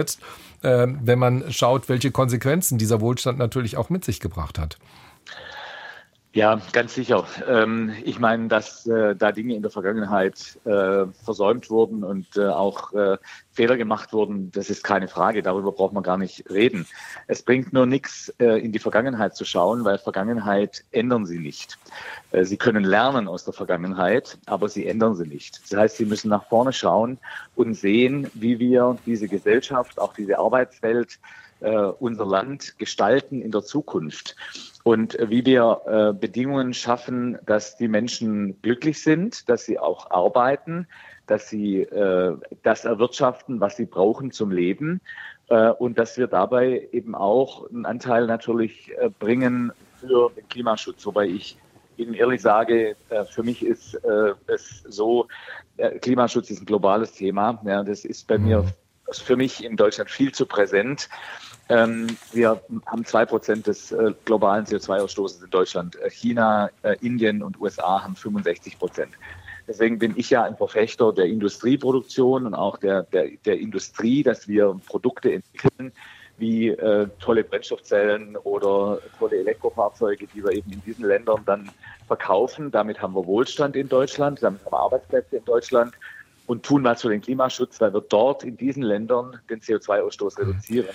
äh, wenn man schaut, welche Konsequenzen dieser Wohlstand natürlich auch mit sich gebracht hat. Ja, ganz sicher. Ähm, ich meine, dass äh, da Dinge in der Vergangenheit äh, versäumt wurden und äh, auch Fehler gemacht wurden, das ist keine Frage. Darüber braucht man gar nicht reden. Es bringt nur nichts, in die Vergangenheit zu schauen, weil Vergangenheit ändern sie nicht. Sie können lernen aus der Vergangenheit, aber sie ändern sie nicht. Das heißt, sie müssen nach vorne schauen und sehen, wie wir diese Gesellschaft, auch diese Arbeitswelt, unser Land gestalten in der Zukunft. Und wie wir äh, Bedingungen schaffen, dass die Menschen glücklich sind, dass sie auch arbeiten, dass sie äh, das erwirtschaften, was sie brauchen zum Leben äh, und dass wir dabei eben auch einen Anteil natürlich äh, bringen für den Klimaschutz, wobei ich Ihnen ehrlich sage, äh, für mich ist äh, es so, Klimaschutz ist ein globales Thema. Das ist bei mir, ist für mich in Deutschland viel zu präsent. Ähm, wir haben zwei Prozent des äh, globalen CO2-Ausstoßes in Deutschland. Äh, China, äh, Indien und USA haben 65 Prozent. Deswegen bin ich ja ein Verfechter der Industrieproduktion und auch der, der, der Industrie, dass wir Produkte entwickeln, wie äh, tolle Brennstoffzellen oder tolle Elektrofahrzeuge, die wir eben in diesen Ländern dann verkaufen. Damit haben wir Wohlstand in Deutschland, damit haben wir Arbeitsplätze in Deutschland und tun was für den Klimaschutz, weil wir dort in diesen Ländern den CO2-Ausstoß reduzieren.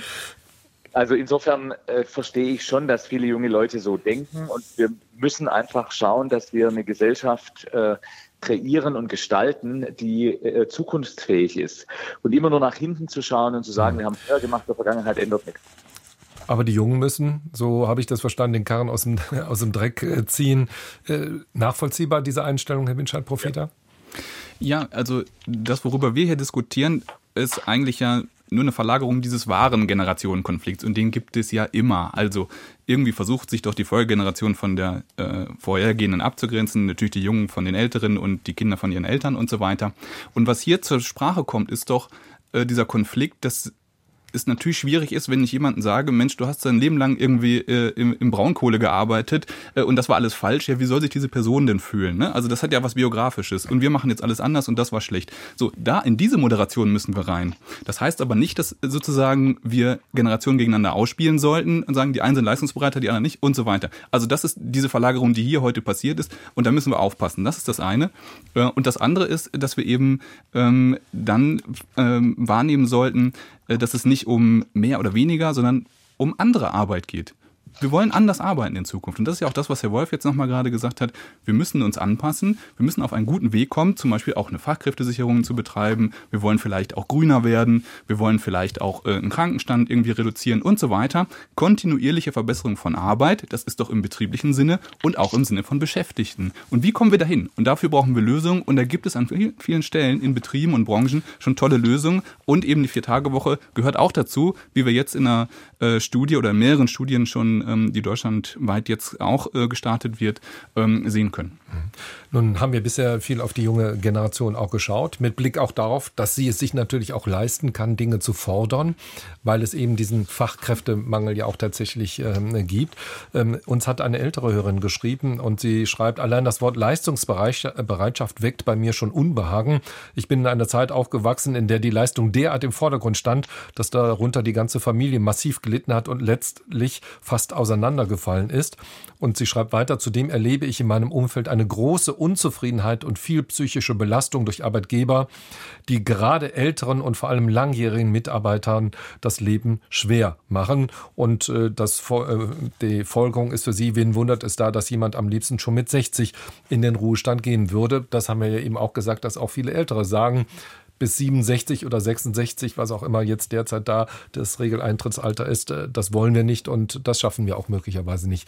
Also insofern äh, verstehe ich schon, dass viele junge Leute so denken und wir müssen einfach schauen, dass wir eine Gesellschaft äh, kreieren und gestalten, die äh, zukunftsfähig ist. Und immer nur nach hinten zu schauen und zu sagen, wir haben es Fehler gemacht, der Vergangenheit ändert nichts. Aber die Jungen müssen, so habe ich das verstanden, den Karren aus dem, aus dem Dreck äh, ziehen. Äh, nachvollziehbar, diese Einstellung, Herr Winscheid-Profiter? Ja. Ja, also das, worüber wir hier diskutieren, ist eigentlich ja nur eine Verlagerung dieses wahren Generationenkonflikts und den gibt es ja immer. Also irgendwie versucht sich doch die Folgegeneration von der äh, vorhergehenden abzugrenzen, natürlich die Jungen von den Älteren und die Kinder von ihren Eltern und so weiter. Und was hier zur Sprache kommt, ist doch äh, dieser Konflikt, dass es natürlich schwierig ist, wenn ich jemanden sage, Mensch, du hast dein Leben lang irgendwie äh, im, im Braunkohle gearbeitet äh, und das war alles falsch. Ja, wie soll sich diese Person denn fühlen? Ne? Also das hat ja was Biografisches und wir machen jetzt alles anders und das war schlecht. So, da in diese Moderation müssen wir rein. Das heißt aber nicht, dass sozusagen wir Generationen gegeneinander ausspielen sollten und sagen, die einen sind leistungsbereiter, die anderen nicht und so weiter. Also das ist diese Verlagerung, die hier heute passiert ist und da müssen wir aufpassen. Das ist das eine. Äh, und das andere ist, dass wir eben ähm, dann ähm, wahrnehmen sollten, dass es nicht um mehr oder weniger, sondern um andere Arbeit geht wir wollen anders arbeiten in Zukunft. Und das ist ja auch das, was Herr Wolf jetzt nochmal gerade gesagt hat. Wir müssen uns anpassen. Wir müssen auf einen guten Weg kommen, zum Beispiel auch eine Fachkräftesicherung zu betreiben. Wir wollen vielleicht auch grüner werden. Wir wollen vielleicht auch äh, einen Krankenstand irgendwie reduzieren und so weiter. Kontinuierliche Verbesserung von Arbeit, das ist doch im betrieblichen Sinne und auch im Sinne von Beschäftigten. Und wie kommen wir dahin? Und dafür brauchen wir Lösungen. Und da gibt es an vielen Stellen in Betrieben und Branchen schon tolle Lösungen. Und eben die Vier-Tage-Woche gehört auch dazu, wie wir jetzt in einer äh, Studie oder mehreren Studien schon ähm, die deutschlandweit jetzt auch äh, gestartet wird, ähm, sehen können. Nun haben wir bisher viel auf die junge Generation auch geschaut, mit Blick auch darauf, dass sie es sich natürlich auch leisten kann, Dinge zu fordern, weil es eben diesen Fachkräftemangel ja auch tatsächlich ähm, gibt. Ähm, uns hat eine ältere Hörerin geschrieben und sie schreibt, allein das Wort Leistungsbereitschaft weckt bei mir schon Unbehagen. Ich bin in einer Zeit aufgewachsen, in der die Leistung derart im Vordergrund stand, dass darunter die ganze Familie massiv gelitten hat und letztlich fast auseinandergefallen ist. Und sie schreibt weiter, zudem erlebe ich in meinem Umfeld eine große Unzufriedenheit und viel psychische Belastung durch Arbeitgeber, die gerade älteren und vor allem langjährigen Mitarbeitern das Leben schwer machen. Und äh, das, äh, die Folgerung ist für sie, wen wundert es da, dass jemand am liebsten schon mit 60 in den Ruhestand gehen würde. Das haben wir ja eben auch gesagt, dass auch viele Ältere sagen, bis 67 oder 66, was auch immer jetzt derzeit da das Regeleintrittsalter ist, äh, das wollen wir nicht und das schaffen wir auch möglicherweise nicht.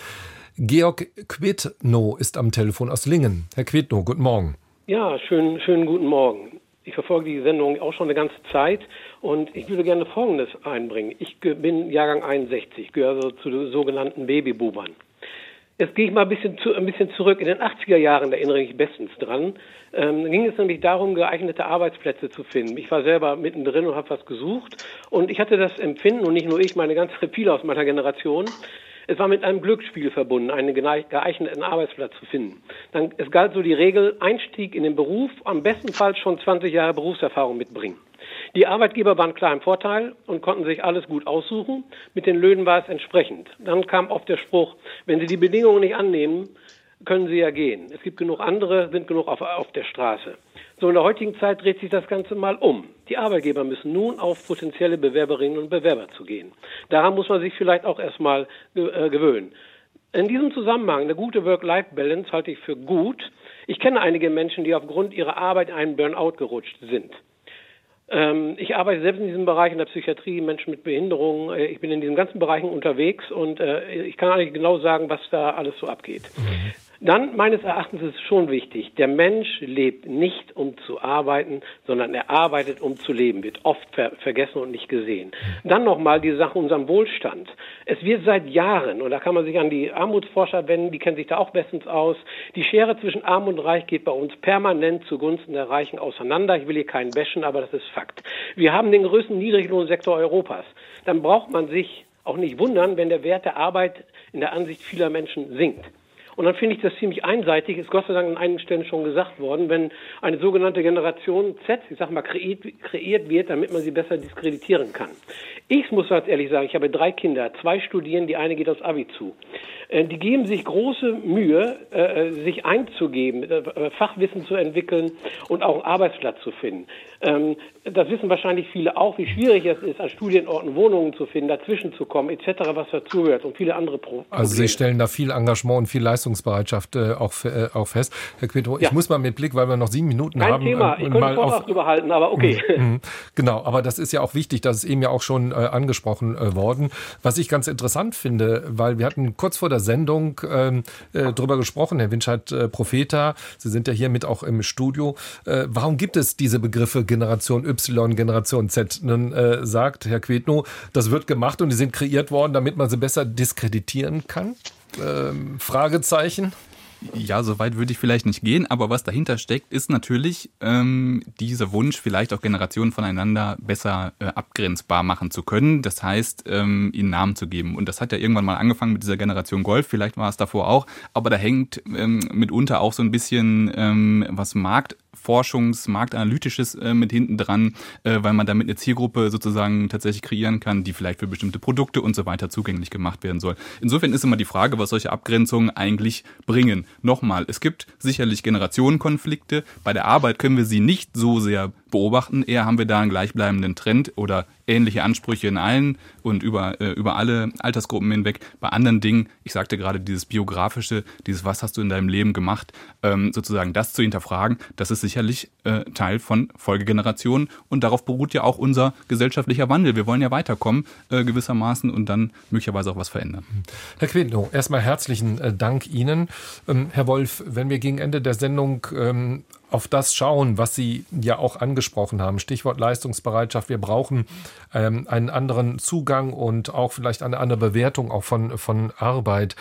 Georg Quidno ist am Telefon aus Lingen. Herr Quidno, guten Morgen. Ja, schönen, schönen guten Morgen. Ich verfolge die Sendung auch schon eine ganze Zeit und ich würde gerne Folgendes einbringen. Ich bin Jahrgang 61, gehöre zu den sogenannten Babyboomern. Jetzt gehe ich mal ein bisschen, zu, ein bisschen zurück. In den 80er Jahren da erinnere ich mich bestens dran. Ähm, ging es nämlich darum, geeignete Arbeitsplätze zu finden. Ich war selber mittendrin und habe was gesucht. Und ich hatte das Empfinden, und nicht nur ich, meine ganze, viele aus meiner Generation, es war mit einem Glücksspiel verbunden, einen geeigneten Arbeitsplatz zu finden. Dann, es galt so die Regel, Einstieg in den Beruf, am bestenfalls schon 20 Jahre Berufserfahrung mitbringen. Die Arbeitgeber waren klar im Vorteil und konnten sich alles gut aussuchen. Mit den Löhnen war es entsprechend. Dann kam oft der Spruch, wenn Sie die Bedingungen nicht annehmen, können sie ja gehen. Es gibt genug andere, sind genug auf, auf der Straße. So in der heutigen Zeit dreht sich das Ganze mal um. Die Arbeitgeber müssen nun auf potenzielle Bewerberinnen und Bewerber zu gehen. Daran muss man sich vielleicht auch erstmal äh, gewöhnen. In diesem Zusammenhang eine gute Work-Life-Balance halte ich für gut. Ich kenne einige Menschen, die aufgrund ihrer Arbeit in einen Burnout gerutscht sind. Ähm, ich arbeite selbst in diesem Bereich in der Psychiatrie, Menschen mit Behinderungen. Äh, ich bin in diesen ganzen Bereichen unterwegs und äh, ich kann eigentlich genau sagen, was da alles so abgeht. Dann meines Erachtens ist es schon wichtig, der Mensch lebt nicht, um zu arbeiten, sondern er arbeitet, um zu leben, wird oft ver vergessen und nicht gesehen. Dann nochmal die Sache unserem Wohlstand. Es wird seit Jahren, und da kann man sich an die Armutsforscher wenden, die kennen sich da auch bestens aus, die Schere zwischen Arm und Reich geht bei uns permanent zugunsten der Reichen auseinander. Ich will hier keinen wäschen, aber das ist Fakt. Wir haben den größten Niedriglohnsektor Europas. Dann braucht man sich auch nicht wundern, wenn der Wert der Arbeit in der Ansicht vieler Menschen sinkt. Und dann finde ich das ziemlich einseitig, ist Gott sei Dank an einigen Stellen schon gesagt worden, wenn eine sogenannte Generation Z, ich sag mal, kreiert, kreiert wird, damit man sie besser diskreditieren kann. Ich muss ganz ehrlich sagen, ich habe drei Kinder, zwei studieren, die eine geht aufs Abi zu. Äh, die geben sich große Mühe, äh, sich einzugeben, äh, Fachwissen zu entwickeln und auch einen Arbeitsplatz zu finden. Ähm, das wissen wahrscheinlich viele auch, wie schwierig es ist, an Studienorten Wohnungen zu finden, dazwischen zu kommen, etc., was dazugehört und viele andere Probleme. Also Sie stellen da viel Engagement und viel Leistungsbereitschaft auch, auch fest. Herr Quito, ich muss mal mit Blick, weil wir noch sieben Minuten Kein haben. Kein Thema, ich könnte mal Vortrag drüber halten, aber okay. Mhm, mhm. Genau, aber das ist ja auch wichtig, das ist eben ja auch schon angesprochen worden. Was ich ganz interessant finde, weil wir hatten kurz vor der Sendung ähm, äh, darüber gesprochen, Herr Winscheid äh, Profeta, Sie sind ja hier mit auch im Studio. Äh, warum gibt es diese Begriffe Generation Y, Generation Z? Nun äh, sagt Herr Quetno, das wird gemacht und die sind kreiert worden, damit man sie besser diskreditieren kann? Ähm, Fragezeichen. Ja, so weit würde ich vielleicht nicht gehen, aber was dahinter steckt, ist natürlich ähm, dieser Wunsch, vielleicht auch Generationen voneinander besser äh, abgrenzbar machen zu können. Das heißt, ähm, ihnen Namen zu geben. Und das hat ja irgendwann mal angefangen mit dieser Generation Golf, vielleicht war es davor auch, aber da hängt ähm, mitunter auch so ein bisschen ähm, was Markt Forschungs-, Marktanalytisches äh, mit hinten dran, äh, weil man damit eine Zielgruppe sozusagen tatsächlich kreieren kann, die vielleicht für bestimmte Produkte und so weiter zugänglich gemacht werden soll. Insofern ist immer die Frage, was solche Abgrenzungen eigentlich bringen. Nochmal, es gibt sicherlich Generationenkonflikte. Bei der Arbeit können wir sie nicht so sehr beobachten. Eher haben wir da einen gleichbleibenden Trend oder ähnliche Ansprüche in allen und über, äh, über alle Altersgruppen hinweg. Bei anderen Dingen, ich sagte gerade dieses biografische, dieses Was hast du in deinem Leben gemacht, ähm, sozusagen das zu hinterfragen, das ist sicherlich äh, Teil von Folgegenerationen und darauf beruht ja auch unser gesellschaftlicher Wandel. Wir wollen ja weiterkommen äh, gewissermaßen und dann möglicherweise auch was verändern. Herr Quintno, erstmal herzlichen äh, Dank Ihnen. Ähm, Herr Wolf, wenn wir gegen Ende der Sendung ähm, auf das schauen, was Sie ja auch angesprochen haben. Stichwort Leistungsbereitschaft. Wir brauchen ähm, einen anderen Zugang und auch vielleicht eine andere Bewertung auch von, von Arbeit.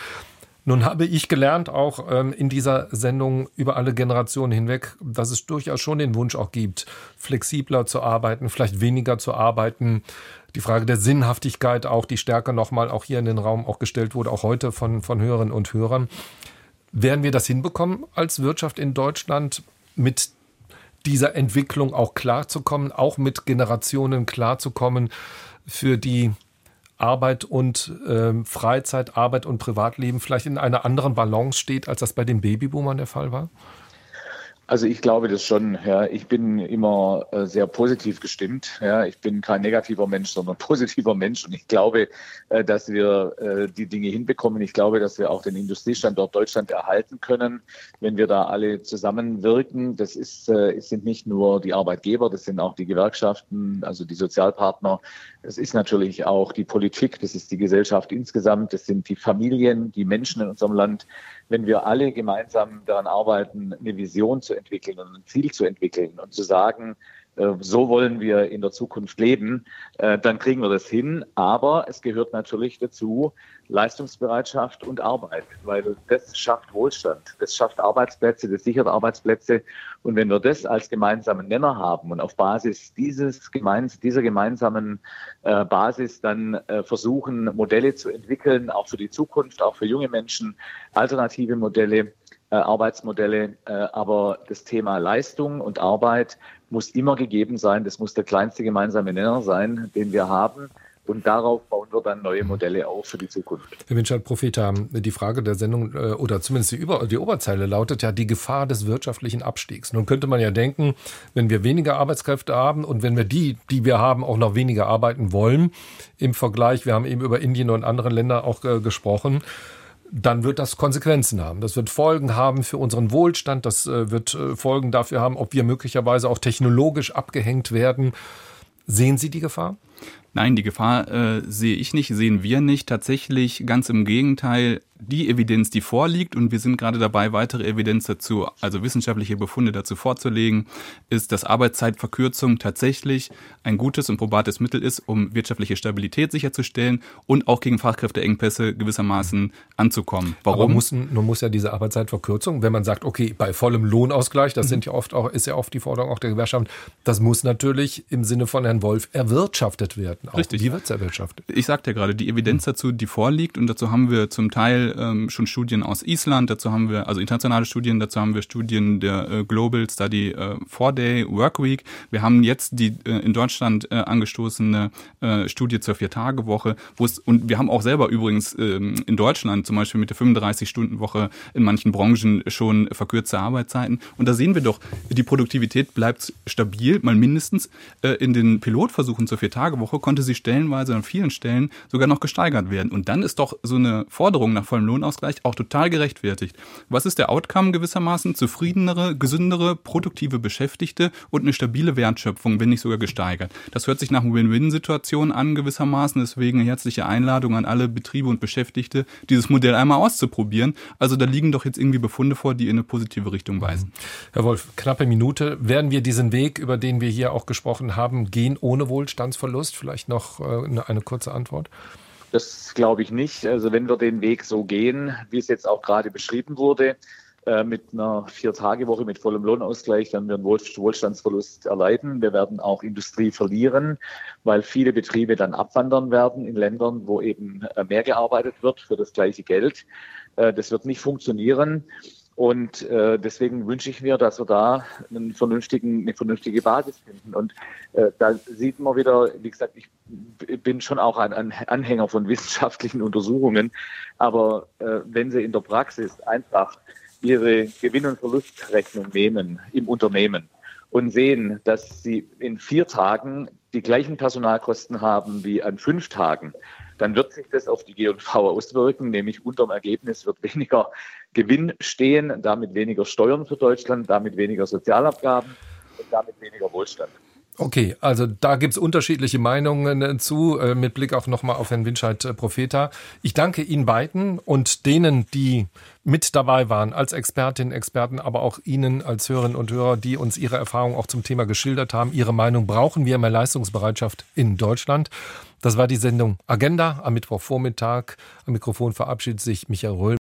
Nun habe ich gelernt, auch ähm, in dieser Sendung über alle Generationen hinweg, dass es durchaus schon den Wunsch auch gibt, flexibler zu arbeiten, vielleicht weniger zu arbeiten. Die Frage der Sinnhaftigkeit auch, die stärker nochmal auch hier in den Raum auch gestellt wurde, auch heute von, von Hörerinnen und Hörern. Werden wir das hinbekommen als Wirtschaft in Deutschland? Mit dieser Entwicklung auch klarzukommen, auch mit Generationen klarzukommen, für die Arbeit und äh, Freizeit, Arbeit und Privatleben vielleicht in einer anderen Balance steht, als das bei den Babyboomern der Fall war? Also ich glaube das schon. Ja. Ich bin immer äh, sehr positiv gestimmt. Ja. Ich bin kein negativer Mensch, sondern positiver Mensch. Und ich glaube, äh, dass wir äh, die Dinge hinbekommen. Ich glaube, dass wir auch den Industriestandort Deutschland erhalten können, wenn wir da alle zusammenwirken. Das ist, äh, es sind nicht nur die Arbeitgeber, das sind auch die Gewerkschaften, also die Sozialpartner. Es ist natürlich auch die Politik, das ist die Gesellschaft insgesamt, das sind die Familien, die Menschen in unserem Land wenn wir alle gemeinsam daran arbeiten, eine Vision zu entwickeln und ein Ziel zu entwickeln und zu sagen, so wollen wir in der Zukunft leben, äh, dann kriegen wir das hin. Aber es gehört natürlich dazu Leistungsbereitschaft und Arbeit, weil das schafft Wohlstand, das schafft Arbeitsplätze, das sichert Arbeitsplätze. Und wenn wir das als gemeinsamen Nenner haben und auf Basis dieses gemeins dieser gemeinsamen äh, Basis dann versuchen, Modelle zu entwickeln, auch für die Zukunft, auch für junge Menschen, alternative Modelle, Arbeitsmodelle, aber das Thema Leistung und Arbeit muss immer gegeben sein. Das muss der kleinste gemeinsame Nenner sein, den wir haben. Und darauf bauen wir dann neue Modelle auf für die Zukunft. Herr Winscheid, Propheta, die Frage der Sendung äh, oder zumindest die, Über die Oberzeile lautet ja die Gefahr des wirtschaftlichen Abstiegs. Nun könnte man ja denken, wenn wir weniger Arbeitskräfte haben und wenn wir die, die wir haben, auch noch weniger arbeiten wollen, im Vergleich, wir haben eben über Indien und andere Länder auch äh, gesprochen, dann wird das Konsequenzen haben. Das wird Folgen haben für unseren Wohlstand, das äh, wird äh, Folgen dafür haben, ob wir möglicherweise auch technologisch abgehängt werden. Sehen Sie die Gefahr? Nein, die Gefahr äh, sehe ich nicht, sehen wir nicht. Tatsächlich ganz im Gegenteil die Evidenz, die vorliegt, und wir sind gerade dabei, weitere Evidenz dazu, also wissenschaftliche Befunde dazu vorzulegen, ist, dass Arbeitszeitverkürzung tatsächlich ein gutes und probates Mittel ist, um wirtschaftliche Stabilität sicherzustellen und auch gegen Fachkräfteengpässe gewissermaßen anzukommen. Warum? Aber muss, nun muss ja diese Arbeitszeitverkürzung, wenn man sagt, okay, bei vollem Lohnausgleich, das mhm. sind ja oft auch, ist ja oft die Forderung auch der Gewerkschaft, das muss natürlich im Sinne von Herrn Wolf erwirtschaftet werden. Auch Richtig. Wie wird es erwirtschaftet? Ich sagte ja gerade, die Evidenz dazu, die vorliegt, und dazu haben wir zum Teil ähm, schon Studien aus Island, dazu haben wir, also internationale Studien, dazu haben wir Studien der äh, Global Study äh, Four-Day Work Week. Wir haben jetzt die äh, in Deutschland äh, angestoßene äh, Studie zur Vier-Tage-Woche, wo es, und wir haben auch selber übrigens ähm, in Deutschland zum Beispiel mit der 35-Stunden-Woche in manchen Branchen schon verkürzte Arbeitszeiten. Und da sehen wir doch, die Produktivität bleibt stabil, mal mindestens. Äh, in den Pilotversuchen zur Vier-Tage-Woche konnte sie stellenweise an vielen Stellen sogar noch gesteigert werden. Und dann ist doch so eine Forderung nach vollem Lohnausgleich auch total gerechtfertigt. Was ist der Outcome gewissermaßen? Zufriedenere, gesündere, produktive Beschäftigte und eine stabile Wertschöpfung, wenn nicht sogar gesteigert. Das hört sich nach einer Win-Win-Situation an gewissermaßen. Deswegen herzliche Einladung an alle Betriebe und Beschäftigte, dieses Modell einmal auszuprobieren. Also da liegen doch jetzt irgendwie Befunde vor, die in eine positive Richtung weisen. Herr Wolf, knappe Minute. Werden wir diesen Weg, über den wir hier auch gesprochen haben, gehen ohne Wohlstandsverlust? Vielleicht noch äh, eine kurze Antwort. Das glaube ich nicht. Also wenn wir den Weg so gehen, wie es jetzt auch gerade beschrieben wurde, äh, mit einer Vier-Tage-Woche mit vollem Lohnausgleich, dann werden wir einen Wohlstandsverlust erleiden. Wir werden auch Industrie verlieren, weil viele Betriebe dann abwandern werden in Ländern, wo eben äh, mehr gearbeitet wird für das gleiche Geld. Äh, das wird nicht funktionieren. Und äh, deswegen wünsche ich mir, dass wir da einen vernünftigen, eine vernünftige Basis finden. Und äh, da sieht man wieder, wie gesagt, ich bin schon auch ein, Anhänger von wissenschaftlichen Untersuchungen, aber äh, wenn Sie in der Praxis einfach Ihre Gewinn- und Verlustrechnung nehmen im Unternehmen und sehen, dass Sie in vier Tagen die gleichen Personalkosten haben wie an fünf Tagen, dann wird sich das auf die G&V auswirken, nämlich unterm Ergebnis wird weniger Gewinn stehen, damit weniger Steuern für Deutschland, damit weniger Sozialabgaben und damit weniger Wohlstand. Okay, also da gibt's unterschiedliche Meinungen äh, zu, äh, mit Blick auch nochmal auf Herrn Winscheid äh, Profeta. Ich danke Ihnen beiden und denen, die mit dabei waren, als Expertinnen, Experten, aber auch Ihnen als Hörerinnen und Hörer, die uns ihre Erfahrungen auch zum Thema geschildert haben. Ihre Meinung, brauchen wir mehr Leistungsbereitschaft in Deutschland? Das war die Sendung Agenda am Mittwochvormittag. Am Mikrofon verabschiedet sich Michael Röhl.